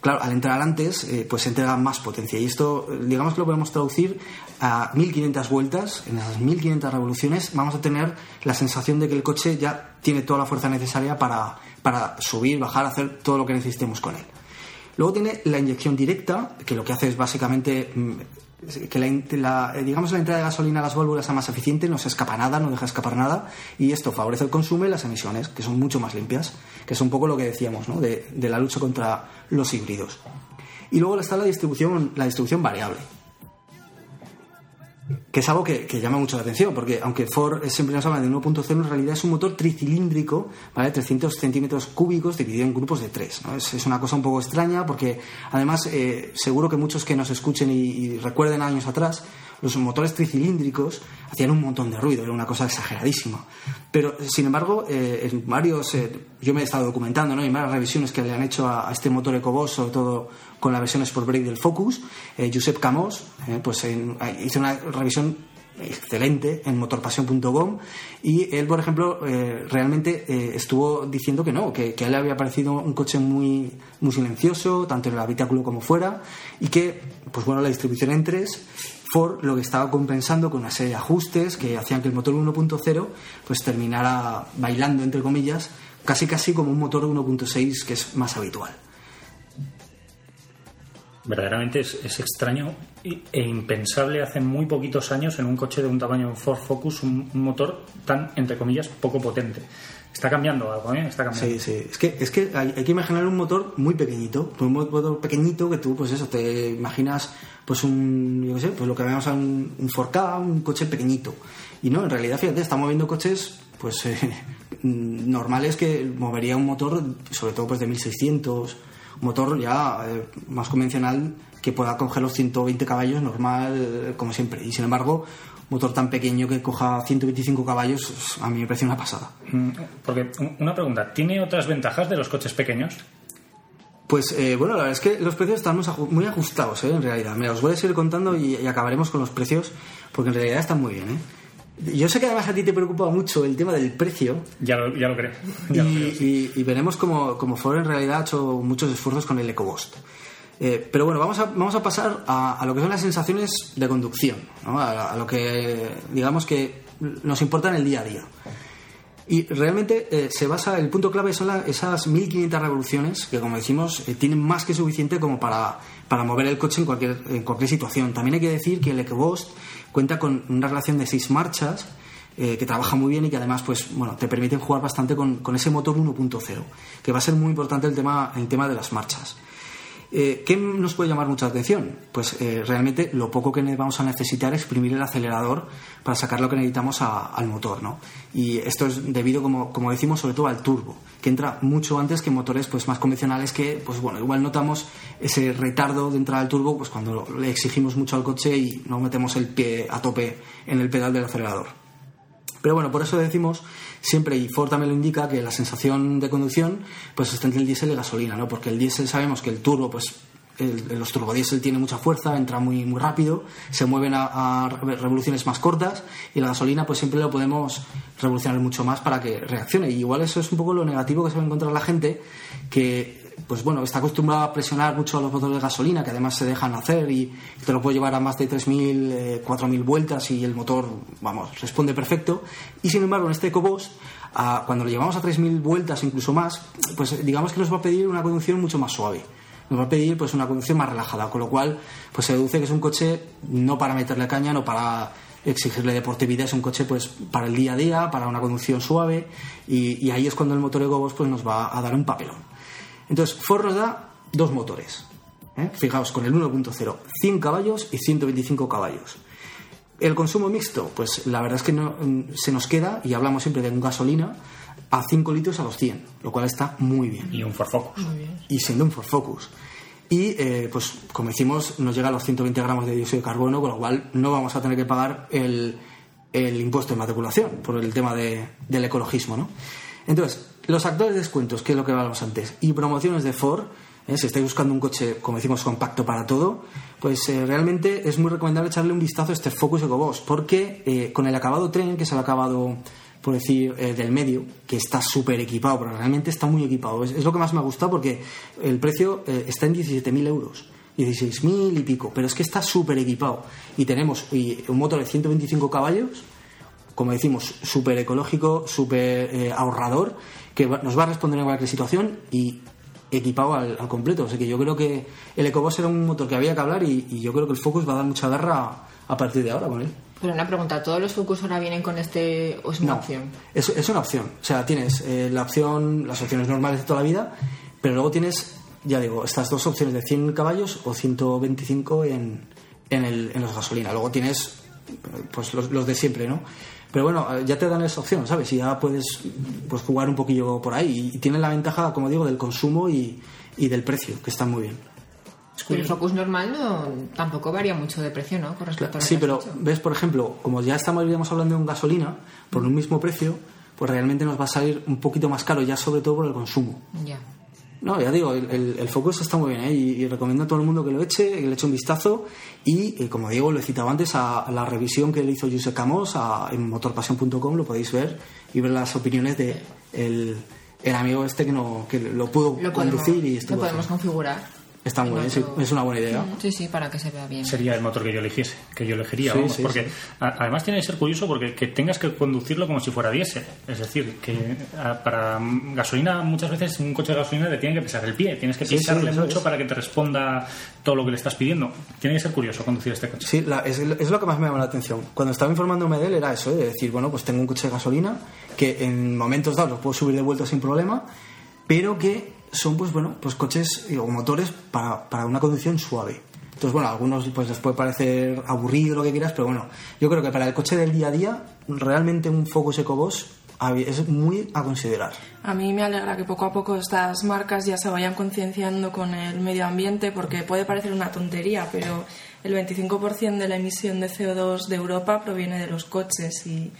D: Claro, al entrar antes, eh, pues se entrega más potencia. Y esto, digamos que lo podemos traducir a 1500 vueltas. En esas 1500 revoluciones vamos a tener la sensación de que el coche ya tiene toda la fuerza necesaria para, para subir, bajar, hacer todo lo que necesitemos con él. Luego tiene la inyección directa, que lo que hace es básicamente mm, que la, eh, digamos la entrada de gasolina a las válvulas sea más eficiente, no se escapa nada, no deja escapar nada, y esto favorece el consumo y las emisiones, que son mucho más limpias, que es un poco lo que decíamos, ¿no? de, de la lucha contra los híbridos. Y luego está la distribución, la distribución variable, que es algo que, llama mucho la atención, porque aunque Ford siempre nos habla de 1.0, en realidad es un motor tricilíndrico, ¿vale? 300 centímetros cúbicos dividido en grupos de tres. ¿no? Es, es una cosa un poco extraña, porque además eh, seguro que muchos que nos escuchen y, recuerden años atrás, los motores tricilíndricos hacían un montón de ruido, era una cosa exageradísima. Pero, sin embargo, eh, en varios, eh, yo me he estado documentando, ¿no? Y varias revisiones que le han hecho a, este motor EcoBoost, sobre todo con la versión Sport Brake del Focus, eh, Josep Camós, eh, pues en- hizo una revisión excelente en motorpasión.com y él, por ejemplo, eh, realmente estuvo diciendo que no, que, que a él le había parecido un coche muy, muy silencioso, tanto en el habitáculo como fuera, y que, pues bueno, la distribución en tres, Ford lo que estaba compensando con una serie de ajustes que hacían que el motor 1.0 pues terminara bailando, entre comillas, casi casi como un motor 1.6 que es más habitual.
B: Verdaderamente es, es extraño e impensable hace muy poquitos años en un coche de un tamaño Ford Focus un, motor tan, entre comillas, poco potente. Está cambiando algo, ¿eh? Está cambiando.
D: Sí, sí. Es que, es que hay, que imaginar un motor muy pequeñito. Un motor pequeñito que tú, pues eso, te imaginas, pues un, yo qué sé, pues lo que a un, un 4K, un coche pequeñito. Y no, en realidad, fíjate, está moviendo coches, pues, eh, *laughs* normales que movería un motor, sobre todo, pues de 1600, un motor ya eh, más convencional que pueda coger los 120 caballos normal, eh, como siempre. Y sin embargo, motor tan pequeño que coja 125 caballos, a mí me parece una pasada.
B: Mm, Porque, un- una pregunta, ¿tiene otras ventajas de los coches pequeños?
D: Pues eh, bueno, la verdad es que los precios están muy aju- muy ajustados, ¿eh? en realidad. Mira, os voy a seguir contando y, y acabaremos con los precios, porque en realidad están muy bien. ¿eh? Yo sé que además a ti te preocupa mucho el tema del precio
B: Ya lo, ya lo creo.
D: y,
B: Ya lo creo.
D: y- y veremos cómo, cómo Ford en realidad ha hecho muchos esfuerzos con el EcoBoost. Eh, pero bueno, vamos a, vamos a pasar a, a lo que son las sensaciones de conducción, ¿no? a, a lo que digamos que nos importa en el día a día. Y realmente eh, se basa, el punto clave son la- esas 1500 revoluciones que, como decimos, eh, tienen más que suficiente como para, para mover el coche en cualquier, en cualquier situación. También hay que decir que el EcoBoost cuenta con una relación de seis marchas eh, que trabaja muy bien y que además pues, bueno, te permiten jugar bastante con, con ese motor 1.0, que va a ser muy importante el tema, el tema de las marchas. Eh, ¿Qué nos puede llamar mucha atención? Pues eh, realmente lo poco que vamos a necesitar es exprimir el acelerador para sacar lo que necesitamos al motor, ¿no? Y esto es debido, como, como decimos, sobre todo al turbo, que entra mucho antes que motores pues, más convencionales que, pues bueno, igual notamos ese retardo de entrar al turbo pues cuando le exigimos mucho al coche y no metemos el pie a tope en el pedal del acelerador. Pero bueno, por eso decimos siempre, y Ford también lo indica, que la sensación de conducción pues está entre el diésel y gasolina, ¿no? Porque el diésel sabemos que el turbo, pues el- los turbodiesel tiene mucha fuerza, entra muy, muy rápido, se mueven a, a revoluciones más cortas y la gasolina pues siempre lo podemos revolucionar mucho más para que reaccione. Y igual eso es un poco lo negativo que se va a encontrar la gente que pues bueno, está acostumbrada a presionar mucho a los motores de gasolina, que además se dejan hacer y te lo puede llevar a más de 3.000, eh, 4.000 vueltas y el motor, vamos, responde perfecto. Y sin embargo, en este EcoBoost, cuando lo llevamos a 3.000 vueltas, incluso más, pues digamos que nos va a pedir una conducción mucho más suave. Nos va a pedir pues una conducción más relajada, con lo cual pues se deduce que es un coche no para meterle caña, no para exigirle deportividad, es un coche pues para el día a día, para una conducción suave y, y ahí es cuando el motor EcoBoost pues nos va a dar un papelón. Entonces, Ford nos da dos motores. ¿eh? Fijaos, con el 1.0, 100 caballos y 125 caballos. El consumo mixto, pues la verdad es que no, mm, se nos queda, y hablamos siempre de un gasolina, a 5 litros a los 100, lo cual está muy bien.
B: Y un Ford Focus.
D: Y siendo un Ford Focus. Y, eh, pues como decimos, nos llega a los 120 gramos de dióxido de carbono, con lo cual no vamos a tener que pagar el, el impuesto de matriculación por el tema de- del ecologismo, ¿no? Entonces, los actuales descuentos, que es lo que hablábamos antes, y promociones de Ford, ¿eh? si estáis buscando un coche, como decimos, compacto para todo, pues eh, realmente es muy recomendable echarle un vistazo a este Focus EcoBoost, porque eh, con el acabado tren, que es el acabado, por decir, del medio, que está súper equipado, pero realmente está muy equipado, es, lo que más me ha gustado porque el precio está en 17.000 euros. 16.000 y pico, pero es que está súper equipado. Y tenemos un motor de 125 caballos, como decimos, súper ecológico, súper ahorrador, que va- nos va a responder en cualquier situación y equipado al, al completo. O sea que yo creo que el EcoBoost era un motor que había que hablar y, y yo creo que el Focus va a dar mucha guerra a partir de ahora con él.
E: Pero una pregunta, ¿todos los Focus ahora vienen con este o es una
D: No,
E: opción?
D: Es, es una opción. O sea, tienes eh, la opción, las opciones normales de toda la vida, pero luego tienes, ya digo, estas dos opciones de 100 caballos o 125 en, en, el, en los gasolina. Luego tienes pues los, los de siempre, ¿no? Pero bueno, eh, ya te dan esa opción, ¿sabes? Y ya puedes pues, jugar un poquillo por ahí. Y tiene la ventaja, como digo, del consumo y, y del precio, que está muy bien.
E: Pero el Focus normal no, tampoco varía mucho de precio, ¿no? Con respecto
D: Sí, pero ves, por ejemplo, como ya estamos digamos, hablando de un gasolina, por un mismo precio, pues realmente nos va a salir un poquito más caro, ya sobre todo por el consumo.
E: Ya.
D: No, ya digo, el, el, el Focus está muy bien ¿eh? y, y recomiendo a todo el mundo que lo eche, que le eche un vistazo y, eh, como digo, lo he citado antes a, a la revisión que le hizo Josep Camos a, en motorpasión.com, lo podéis ver y ver las opiniones de el, el amigo este que, no, que lo pudo
E: Lo podemos,
D: conducir y
E: lo
D: estuvo
E: podemos configurar.
D: Está muy
E: en
D: bien,
E: otro-
D: es una buena idea.
E: Sí, sí, para que se vea bien.
B: Sería el motor que yo eligiese, que yo elegiría,
D: Sí,
B: vamos,
D: sí,
B: porque
D: sí.
B: además tiene que ser curioso porque que tengas que conducirlo como si fuera diésel. Es decir, que a- para mm, gasolina muchas veces un coche de gasolina te tiene que pisar el pie, tienes que pisarle mucho
D: es.
B: para que te responda todo lo que le estás pidiendo. Tiene que ser curioso conducir este coche.
D: Sí, la- es, es lo que más me llama la atención. Cuando estaba informándome de él era eso, ¿eh? de decir, bueno, pues tengo un coche de gasolina que en momentos dados lo puedo subir de vuelta sin problema, pero que son, pues bueno, pues coches eh, o motores para, para una conducción suave. Entonces, bueno, a algunos pues les puede parecer aburrido lo que quieras, pero bueno, yo creo que para el coche del día a día, realmente un Focus EcoBoost a- es muy a considerar.
C: A mí me alegra que poco a poco estas marcas ya se vayan concienciando con el medio ambiente porque puede parecer una tontería, pero el 25% de la emisión de CO2 de Europa proviene de los coches y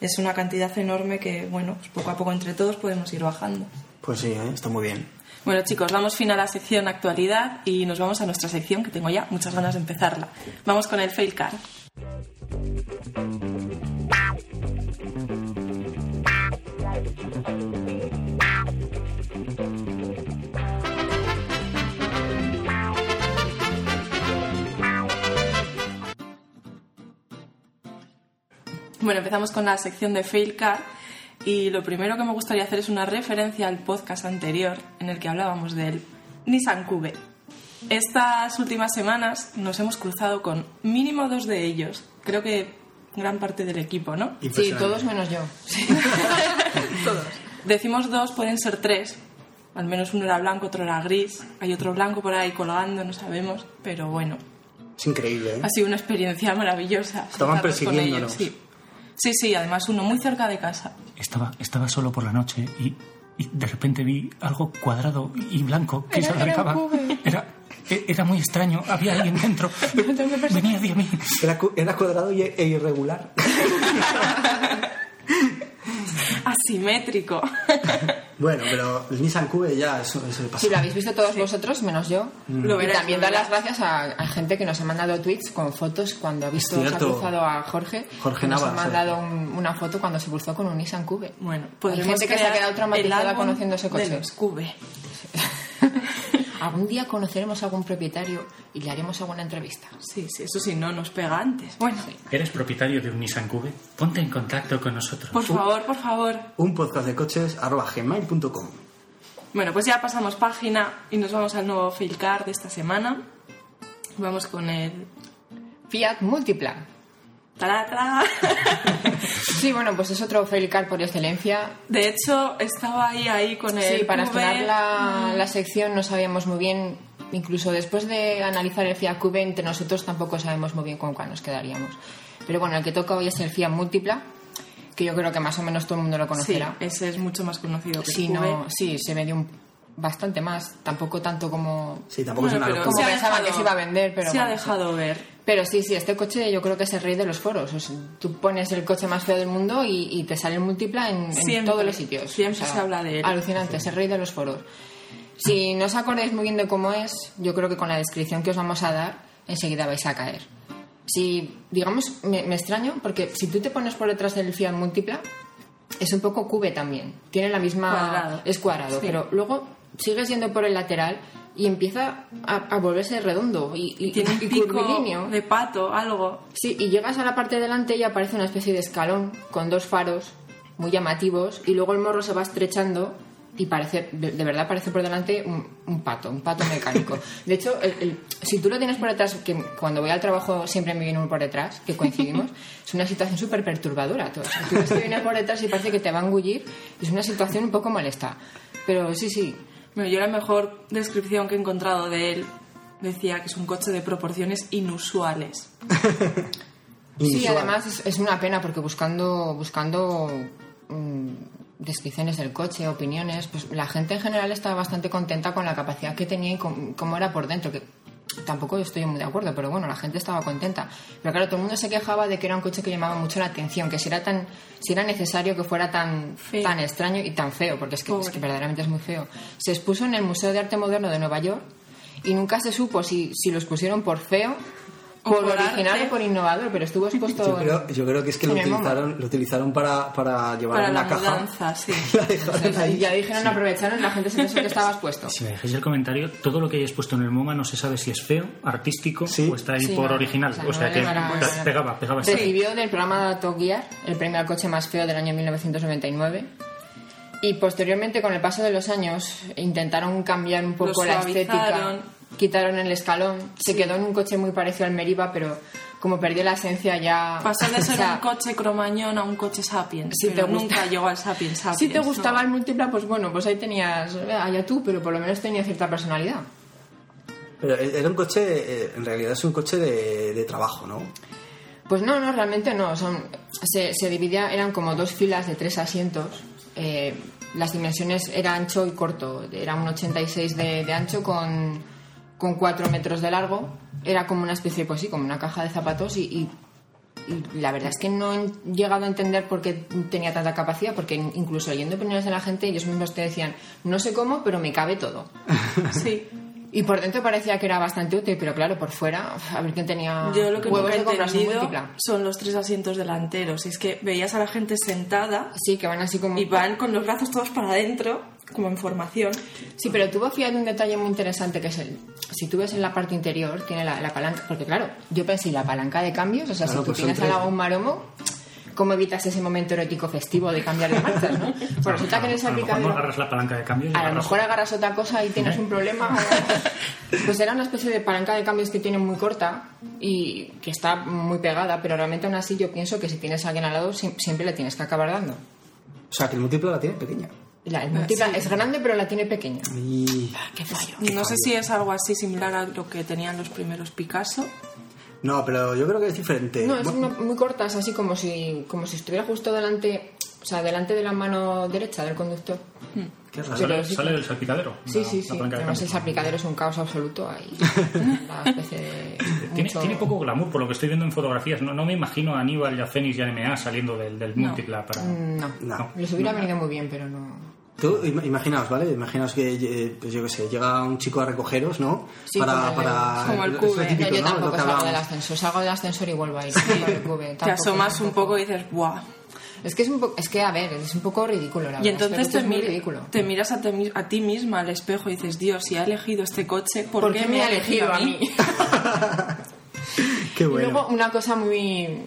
C: es una cantidad enorme que, bueno, pues poco a poco entre todos podemos ir bajando.
D: Pues sí, ¿eh? está muy bien.
C: Bueno chicos, damos fin a la sección actualidad y nos vamos a nuestra sección que tengo ya muchas ganas de empezarla. Vamos con el fail car. Bueno, empezamos con la sección de fail car y lo primero que me gustaría hacer es una referencia al podcast anterior en el que hablábamos del Nissan Cube. Estas últimas semanas nos hemos cruzado con mínimo dos de ellos, creo que gran parte del equipo, ¿no?
E: Sí, todos menos yo. *laughs*
C: Todos. Decimos dos, pueden ser tres. Al menos uno era blanco, otro era gris. Hay otro blanco por ahí colgando, no sabemos. Pero bueno,
D: Es increíble, ¿eh?
C: ha sido una experiencia maravillosa.
D: Estaban
C: cruzarnos con
D: persiguiéndonos.
C: ellos, Sí. Sí, sí, además uno muy cerca de casa.
B: Estaba, estaba solo por la noche y, y de repente vi algo cuadrado y blanco que
E: Era-
B: se acercaba. Era, e- era muy extraño, había alguien dentro. *laughs* Venía hacia mí.
D: Era, cu- era cuadrado y- e irregular. *laughs*
C: Asimétrico. *laughs*
D: bueno, pero el Nissan Cube ya es, es el
E: Si
D: pasado.
E: lo habéis visto todos vosotros, menos yo.
C: Lo
E: y
C: verás,
E: también
C: lo
E: dar las
C: verás.
E: gracias a, a gente que nos ha mandado tweets con fotos cuando ha visto, se ha cruzado a Jorge.
D: Jorge
E: que nos ha mandado un- una foto cuando se cruzó con un Nissan Cube.
C: Bueno,
E: Hay
C: podremos
E: gente que se ha quedado traumatizada conociendo ese coche.
C: Cube. *laughs*
E: Algún día conoceremos a algún propietario y le haremos alguna entrevista.
C: Sí, sí, eso sí, no nos pega antes. Bueno,
B: ¿Eres propietario de un Nissan Cube? Ponte en contacto con nosotros.
C: por favor, por favor.
D: Un podcast de coches arroba gmail.com.
C: Bueno, pues ya pasamos página y nos vamos al nuevo fail car de esta semana. Vamos con el...
E: Fiat Multipla. *laughs* Sí, bueno, pues es otro fail car por excelencia.
C: De hecho, estaba ahí, ahí con el
E: Sí, para
C: Cube.
E: estrenar la, la sección no sabíamos muy bien, incluso después de analizar el Fiat Cube, entre nosotros tampoco sabemos muy bien con cuál nos quedaríamos. Pero bueno, el que toca hoy es el Fiat Múltipla, que yo creo que más o menos todo el mundo lo
C: Sí,
E: conocerá.
C: ese es mucho más conocido que
E: Sí,
C: el Cube.
E: no, sí, se vendió un- bastante más, tampoco tanto como...
D: Sí, tampoco
C: Bueno,
D: es una.
E: Como
C: se ha
E: pensaban
C: dejado-
E: que se iba a vender, pero
C: Se ha
E: bueno,
C: dejado ver.
E: Pero sí, sí, este coche yo creo que es el rey de los foros. O sea, tú pones el coche más feo del mundo y, y te sale el múltipla en, todos los sitios.
C: siempre se habla de él.
E: Alucinante, es el rey de los foros. Si no os acordáis muy bien de cómo es, yo creo que con la descripción que os vamos a dar, enseguida vais a caer. Si, digamos, me, me extraño, porque si tú te pones por detrás del Fiat Múltipla, es un poco cube también. Tiene la misma.
C: Cuadrado.
E: Es cuadrado,
C: Sí.
E: pero luego sigues yendo por el lateral y empieza a, a volverse redondo y, y,
C: Tiene un
E: y
C: pico
E: curvilíneo.
C: de pato, algo.
E: Sí, y llegas a la parte de delante y aparece una especie de escalón con dos faros muy llamativos y luego el morro se va estrechando y parece, de, verdad parece por delante un, un pato, un pato mecánico. *laughs* De hecho, el- el- si tú lo tienes por detrás, que cuando voy al trabajo siempre me viene uno por detrás, que coincidimos, es una situación súper perturbadora. Tú, tú ves que viene por detrás y parece que te va a engullir, es una situación un poco molesta. Pero sí, sí,
C: Bueno, yo la mejor descripción que he encontrado de él decía que es un coche de proporciones inusuales. *laughs*
E: Sí, además es, es una pena porque buscando buscando mm, descripciones del coche, opiniones, pues la gente en general estaba bastante contenta con la capacidad que tenía y cómo era por dentro, que tampoco estoy muy de acuerdo, pero bueno, la gente estaba contenta. Pero claro, todo el mundo se quejaba de que era un coche que llamaba mucho la atención, que si era tan si era necesario que fuera tan
C: Feo.
E: tan extraño y tan feo, porque es que, es que verdaderamente es muy feo. Se expuso en el Museo de Arte Moderno de Nueva York y nunca se supo si, si los pusieron por feo, por, original
C: arte.
E: o por innovador, pero estuvo expuesto
D: Yo creo, yo creo que es que lo utilizaron, lo utilizaron para, para llevar
C: Para
D: en una
C: la
D: caja.
C: mudanza, sí. *laughs*
D: La
E: sea,
D: ahí.
E: ya dijeron, aprovecharon, la gente se pensó que estaba expuesto.
B: Si me dejáis el comentario, todo lo que hayáis puesto en el MoMA no se sabe si es feo, artístico
D: Sí.
B: o está ahí
E: Sí,
B: por
E: no,
B: original.
E: o sea,
B: O sea,
E: no
B: que
E: era-
B: pegaba, pegaba. sí.
E: Recibió del programa Top Gear el premio al coche más feo del año 1999. Y posteriormente, con el paso de los años, intentaron cambiar un poco la estética. Quitaron el escalón. Se quedó en un coche muy parecido al Meriva, pero como perdió la esencia ya...
C: Pasó de *laughs* ser
E: o sea,
C: un coche cromañón a un coche Sapiens.
E: Si
C: pero
E: te gusta-
C: nunca llegó al Sapiens *laughs* Sapiens.
E: Si te gustaba
C: ¿no?
E: el múltipla, pues bueno, pues ahí tenías... eh, Allá tú, pero por lo menos tenía cierta personalidad.
D: Pero era un coche, eh, en realidad es un coche de, de trabajo, ¿no?
E: Pues no, no, realmente no. Son, se, se dividía, eran como dos filas de tres asientos. Eh, las dimensiones era ancho y corto. Era un 86 de, de ancho con, con 4 metros de largo. Era como una especie, pues sí, como una caja de zapatos y, y- y la verdad es que no he llegado a entender por qué tenía tanta capacidad, porque incluso leyendo opiniones de la gente, ellos mismos te decían, no sé cómo, pero me cabe todo. *laughs*
C: Sí.
E: Y por dentro parecía que era bastante útil, pero claro, por fuera, a ver quién tenía
C: Yo lo que
E: huevos
C: nunca he entendido
E: múltipla.
C: son los tres asientos delanteros. Y es que veías a la gente sentada
E: Sí, que van así como...
C: y van con los brazos todos para adentro, como en formación.
E: Sí, pero tuvo fíjate un detalle muy interesante que es el... Si tú ves en la parte interior, tiene la, la palanca... Porque claro, yo pensé, ¿y la palanca de cambios? O sea,
D: Claro,
E: si tú
D: pues
E: tienes al lado un maromo, ¿cómo evitas ese momento erótico festivo de cambiar de marchas, no? *laughs* Pues resulta que en ese
B: a lo mejor no agarras la palanca de cambio y
E: A lo mejor agarras otra cosa y tienes un problema. *laughs* Pues era una especie de palanca de cambios que tiene muy corta y que está muy pegada, pero realmente aún así yo pienso que si tienes a alguien al lado sie- siempre le tienes que acabar dando.
D: O sea, que el múltiplo la tiene pequeña.
E: La, el múltipla es grande pero la tiene pequeña.
D: Y...
E: ¡Qué fallo!
C: No sé si es algo así similar a lo que tenían los primeros Picasso.
D: No, pero yo creo que es diferente.
E: No, es una- muy corta, es así como si, como si estuviera justo delante, o sea, delante de la mano derecha del conductor.
D: qué raro.
B: Sale,
E: sí
B: sale del salpicadero.
E: Sí,
B: la-
E: sí, sí. Además, el aplicadero es un caos absoluto ahí. *laughs* Una especie de.
B: Tiene,
E: mucho-
B: tiene poco glamour por lo que estoy viendo en fotografías. No, no me imagino a Aníbal y a Cenis y a NMA saliendo del, del múltipla para.
E: Mm, No,
D: No.
E: les hubiera venido muy bien, pero no.
D: Tú im- imaginaos, ¿vale? Imaginaos que, eh, pues yo qué sé, llega un chico a recogeros, ¿no?
E: Sí, como
D: para,
E: el-
D: para...
C: como el cube.
D: típico,
E: No, yo tampoco salgo del ascensor. Salgo del ascensor y vuelvo a ir. Tampoco el cube,
C: Te asomas un poco y dices, ¡buah!
E: Es que es un poco. Es que, a ver, es un poco ridículo, la
C: Y
E: verdad.
C: entonces te, mir-
E: ridículo.
C: miras a, te mi- a ti misma al espejo y dices, Dios, si ha elegido este coche, ¿por,
E: ¿Por qué me ha elegido a mí? *laughs* *laughs*
D: Qué
E: Y
D: bueno.
E: luego una cosa muy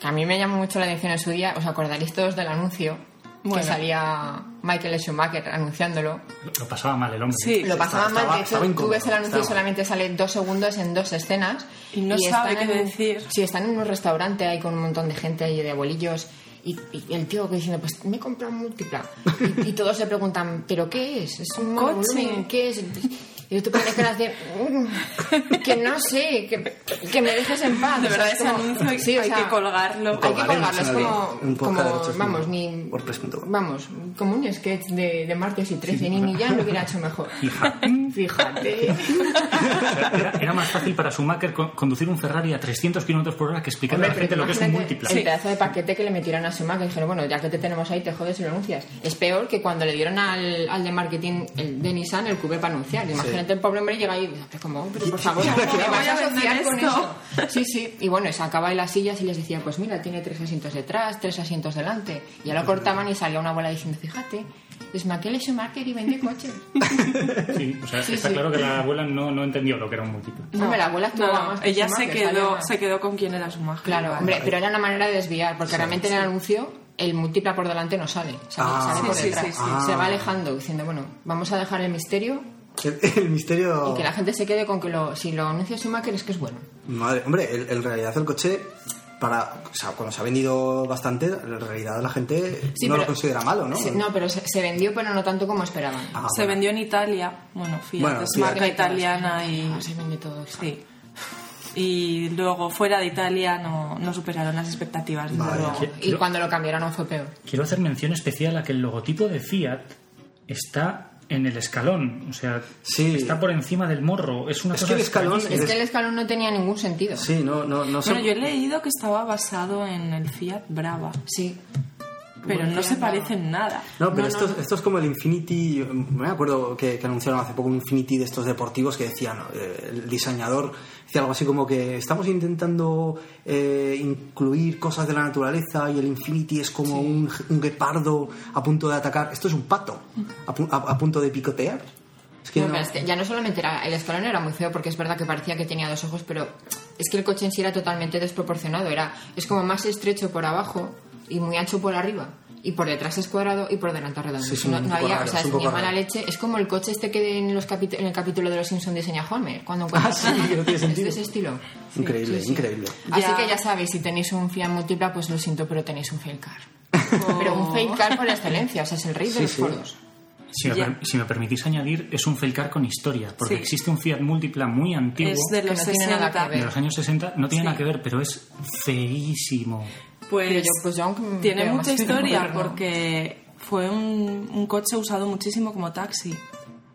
E: que a mí me llamó mucho la atención en su día, os acordaréis todos del anuncio
C: Bueno.
E: que salía Michael Schumacher anunciándolo.
B: Lo, pasaba mal el hombre.
C: Sí.
E: Lo pasaba
D: estaba-
E: mal, de
D: estaba
E: hecho, tú
D: incómodo,
E: ves el anuncio y solamente sale dos segundos en dos escenas.
C: Y no sabe
E: están
C: qué
E: en-
C: decir.
E: Sí, están en un restaurante ahí con un montón de gente ahí de abuelillos. Y, y el tío que diciendo, pues me he comprado un múltipla. Y, y todos se preguntan, ¿pero qué es? ¿Es un
C: Coche.
E: ¿Qué es? Y tú pones caras de, "Mm, que no sé, que, que me dejes en paz.
C: De
E: O sea,
C: verdad,
E: es
C: ese
E: como-
C: anuncio hay,
E: sí, o
C: hay
E: sea,
C: que colgarlo.
E: hay que colgarlo, es como,
D: un de
E: como
D: derechos
E: vamos,
D: de-
E: ni, vamos, como un sketch de, de martes y 13, ni Millán lo hubiera hecho mejor.
B: Fíjate.
E: Fíjate.
B: Era, era más fácil para Schumacher con- conducir un Ferrari a 300 kilómetros por hora que explicarle a la gente lo que es un múltipla.
E: El pedazo de paquete que le metieron a Schumacher. Dijeron, bueno, ya que te tenemos ahí, te jodes y lo anuncias. Es peor que cuando le dieron al, al de marketing el de Nissan el cubé para anunciar. Imagínate el pobre hombre llega ahí y dice, "Pero como, pero por favor, *laughs* ¿cómo me vas
C: a
E: asociar con
C: esto?".
E: eso? Sí, sí. Y bueno, sacaba ahí las sillas y les decía, pues mira, tiene tres asientos detrás, tres asientos delante. Y ya lo cortaban y salía una abuela diciendo, fíjate, es Michael Schumacher y vende coches. *laughs*
B: Sí, o sea,
E: Sí,
B: está
E: sí.
B: claro que la abuela no, no entendió lo que era un múltipla.
E: Hombre, la abuela
C: No,
E: actuaba más que
C: ella se quedó, se quedó con quien era su magia.
E: Claro, hombre, pero era una manera de desviar, porque realmente en el anuncio el múltipla por delante no sale, sale,
D: Ah.
E: sale
D: Sí,
E: por
C: sí,
E: detrás.
C: sí, sí.
E: Se va
D: Ah.
E: alejando diciendo, bueno, vamos a dejar el misterio
D: El, *laughs* el misterio.
E: y que la gente se quede con que lo, si lo anuncia Schumacher es que es bueno.
D: Madre, hombre, el- en realidad el coche, para, o sea, cuando se ha vendido bastante, en realidad la gente
E: Sí,
D: no lo considera malo, ¿no?
E: Sí, no, pero se, se vendió, pero no tanto como esperaban.
D: Ah,
C: Se
D: bueno.
C: vendió en Italia. Bueno, Fiat
D: Bueno,
C: es
D: Fiat.
C: marca italiana y...
E: Ah, se vende todo.
C: Sí. Y luego fuera de Italia no, no superaron las expectativas.
E: Y cuando lo cambiaron fue peor.
B: Quiero hacer mención especial a que el logotipo de Fiat está en el escalón, o sea,
D: Sí.
B: está por encima del morro. Es una
D: Es
B: cosa
D: que el escalón.
E: Es que el escalón no tenía ningún sentido.
D: Sí, no, no, no sé.
C: Bueno, yo he leído que estaba basado en el Fiat Brava,
E: Sí.
C: pero
E: Bueno,
C: no se parecen nada.
D: No, pero
E: No,
D: esto,
E: no,
D: esto es como el Infinity. Me acuerdo que, que anunciaron hace poco un Infinity de estos deportivos que decían, eh, el diseñador algo así como que estamos intentando eh, incluir cosas de la naturaleza y el Infinity es como un, un guepardo a punto de atacar. Esto es un pato a, pu- a- a punto de picotear. Es que
E: No, es que ya no solamente era el escalón era muy feo porque es verdad que parecía que tenía dos ojos, pero es que el coche en sí era totalmente desproporcionado. Era es como más estrecho por abajo y muy ancho por arriba. Y por detrás es cuadrado y por delante es redondo.
D: Sí, es
E: no,
D: un
E: no
D: poco
E: había,
D: raro,
E: o sea,
D: es
E: mala leche. Es como el coche este que en, los en el capítulo de Los Simpsons diseña Homer. Cuando
D: Ah, sí, que no tiene *laughs*
E: Es de ese estilo. Sí,
D: Increíble,
E: sí, sí.
D: increíble.
E: Así
C: Ya.
E: que ya sabéis, si tenéis un Fiat múltipla, pues lo siento, pero tenéis un fail car. *laughs* Pero un fail car por excelencia, o sea, es el rey de los
D: sí.
E: foros.
B: Si me, si permitís añadir, es un Felcar con historia, porque
C: Sí.
B: existe un Fiat múltipla muy antiguo
C: Es de
E: Que
C: los
E: no tiene nada
C: 60.
E: que ver.
B: de los años 60, no tiene
C: Sí.
B: nada que ver, pero es feísimo.
C: Pues,
E: pues yo
C: tiene mucha historia
E: moderno.
C: porque fue un, un coche usado muchísimo como taxi.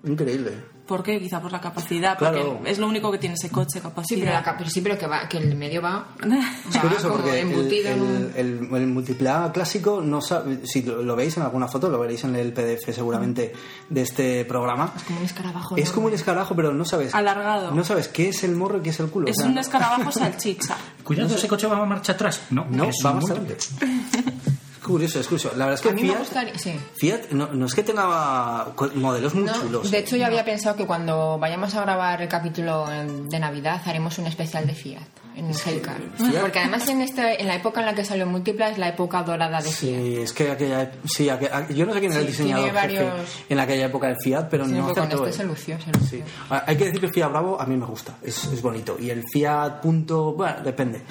D: Increíble.
C: ¿Por qué? Quizá por la capacidad,
D: Claro.
C: porque es lo único que tiene ese coche,
E: Sí,
C: capacidad.
E: pero, la ca- pero sí, pero que, va, que el medio va,
D: Es
E: va
D: curioso
E: como
D: porque el,
E: embutido en un-
D: el, el, el multipla clásico, no sabe, si lo, lo veis en alguna foto, lo veréis en el PDF seguramente de este programa.
E: Es como un escarabajo.
D: Es como un escarajo, pero no sabes.
C: Alargado.
D: No sabes qué es el morro y qué es el culo.
C: Es
D: o sea,
C: un escarabajo salchicha. *laughs*
B: Cuidado, ese coche va a marcha atrás. No,
D: No, vamos
B: múltiple.
D: adelante. *laughs* *laughs* Curioso, es curioso. La verdad es que Fiat,
E: gustaría... Sí.
D: Fiat no, no es que tenga modelos muy
E: No,
D: chulos.
E: de hecho, yo había pensado que cuando vayamos a grabar el capítulo de Navidad haremos un especial de Fiat en.
D: Fiat-
E: Porque además en, este, en la época en la que salió Múltipla es la época dorada de Fiat.
D: Sí, es que aquella, sí, aquella- yo no sé quién era el
E: Sí,
D: diseñador
E: varios-
D: en aquella época del Fiat, pero
E: Sí,
D: no
E: con este se lució, se lució.
D: Sí. Hay que decir que el Fiat Bravo a mí me gusta, es, es bonito. Y el Fiat punto, bueno, depende.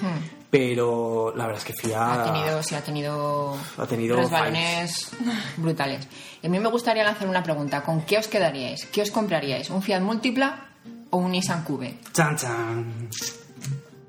D: Pero la verdad es que Fiat
E: Hmm. Ha tenido, sí, ha tenido,
D: Ha tenido
E: resbalones brutales. Y a mí me gustaría lanzar una pregunta. ¿Con qué os quedaríais? ¿Qué os compraríais? ¿Un Fiat Múltipla o un Nissan Cube?
D: Chan, chan.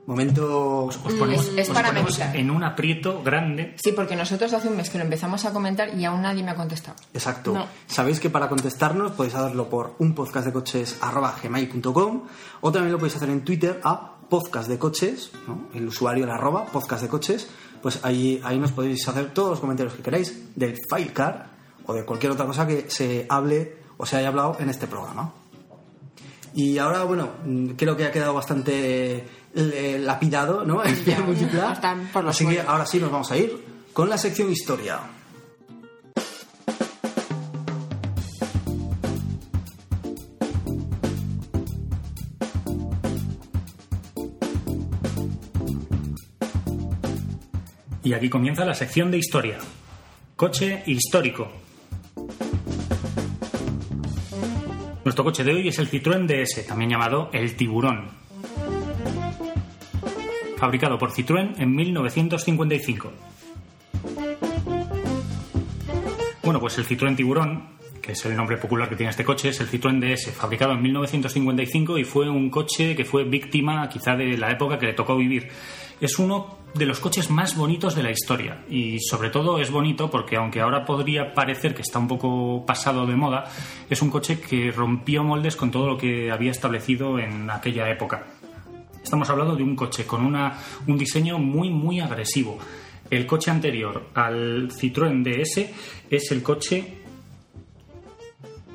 D: Momento.
B: Os ponemos,
E: Es- es
B: os
E: para
B: ponemos en un aprieto grande.
E: Sí, porque nosotros hace un mes que lo empezamos a comentar y aún nadie me ha contestado.
D: Exacto.
C: No.
D: Sabéis que para contestarnos podéis hacerlo por un podcast de coches gmail.com o también lo podéis hacer en Twitter a podcast de coches, ¿no? el usuario el arroba podcast de coches, pues ahí, ahí nos podéis hacer todos los comentarios que queráis del Filecar o de cualquier otra cosa que se hable o se haya hablado en este programa. Y ahora, bueno, creo que ha quedado bastante eh, lapidado, ¿no? *laughs* Así que ahora sí nos vamos a ir con la sección historia.
B: Y aquí comienza la sección de historia. Coche histórico. Nuestro coche de hoy es el Citroën DS, también llamado el Tiburón. Fabricado por Citroën en 1955. Bueno, pues el Citroën Tiburón, que es el nombre popular que tiene este coche, es el Citroën DS, fabricado en 1955 y fue un coche que fue víctima quizá de la época que le tocó vivir. Es uno de los coches más bonitos de la historia y sobre todo es bonito porque aunque ahora podría parecer que está un poco pasado de moda, es un coche que rompió moldes con todo lo que había establecido en aquella época. Estamos hablando de un coche con una, un diseño muy, muy agresivo. El coche anterior al Citroën DS es el coche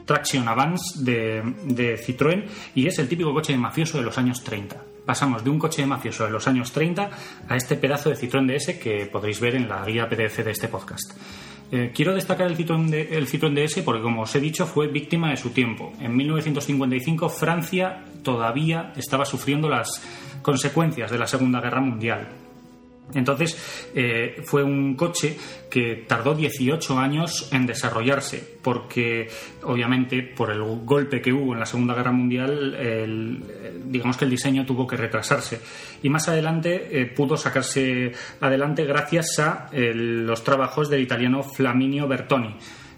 B: Traction Avance de, de Citroën y es el típico coche de mafioso de los años 30. Pasamos de un coche de mafioso de los años 30 a este pedazo de Citroën DS que podréis ver en la guía PDF de este podcast. Eh, quiero destacar el Citroën, de- el Citroën DS porque, como os he dicho, fue víctima de su tiempo. En 1955 Francia todavía estaba sufriendo las consecuencias de la Segunda Guerra Mundial. Entonces, eh, fue un coche que tardó 18 años en desarrollarse, porque obviamente por el golpe que hubo en la Segunda Guerra Mundial, el- digamos que el diseño tuvo que retrasarse. Y más adelante eh, pudo sacarse adelante gracias a eh, los trabajos del italiano Flaminio Bertoni,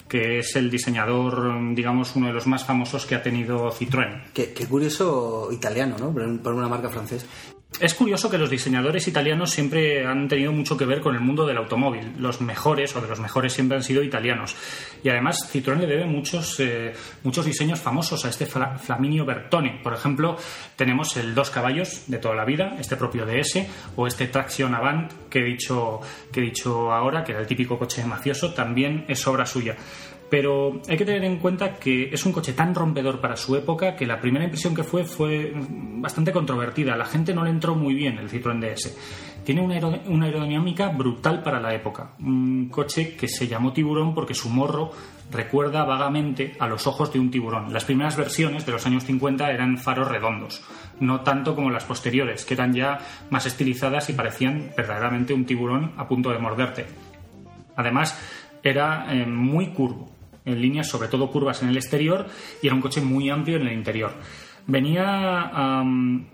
B: que es el diseñador, digamos, uno de los más famosos que ha tenido Citroën.
D: Qué, qué curioso italiano, ¿no? Por una marca francesa.
B: Es curioso que los diseñadores italianos siempre han tenido mucho que ver con el mundo del automóvil. Los mejores o de los mejores siempre han sido italianos. Y además Citroën le debe muchos, eh, muchos diseños famosos a este Fla- Flaminio Bertone. Por ejemplo, tenemos el dos caballos de toda la vida, este propio DS, o este Traction Avant que he dicho, que he dicho ahora, que era el típico coche mafioso, también es obra suya. Pero hay que tener en cuenta que es un coche tan rompedor para su época que la primera impresión que fue fue bastante controvertida. La gente no le entró muy bien el Citroën DS. Tiene una, aero- una aerodinámica brutal para la época. Un coche que se llamó tiburón porque su morro recuerda vagamente a los ojos de un tiburón. Las primeras versiones de los años 50 eran faros redondos, no tanto como las posteriores, que eran ya más estilizadas y parecían verdaderamente un tiburón a punto de morderte. Además, era eh, muy curvo, en líneas sobre todo curvas en el exterior y era un coche muy amplio en el interior. Venía a mm,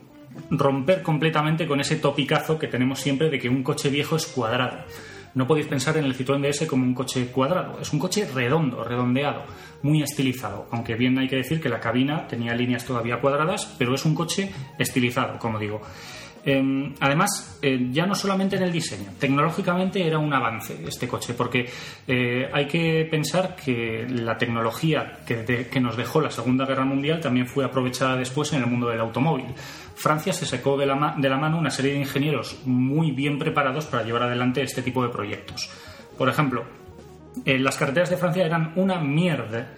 B: romper completamente con ese topicazo que tenemos siempre de que un coche viejo es cuadrado. No podéis pensar en el Citroën DS como un coche cuadrado, es un coche redondo, redondeado, muy estilizado, aunque bien hay que decir que la cabina tenía líneas todavía cuadradas, pero es un coche estilizado, como digo. Eh, además, eh, ya no solamente en el diseño, tecnológicamente era un avance este coche, porque eh, hay que pensar que la tecnología que, nos dejó la Segunda Guerra Mundial también fue aprovechada después en el mundo del automóvil. Francia se sacó de la, de la mano una serie de ingenieros muy bien preparados para llevar adelante este tipo de proyectos. Por ejemplo, eh, las carreteras de Francia eran una mierda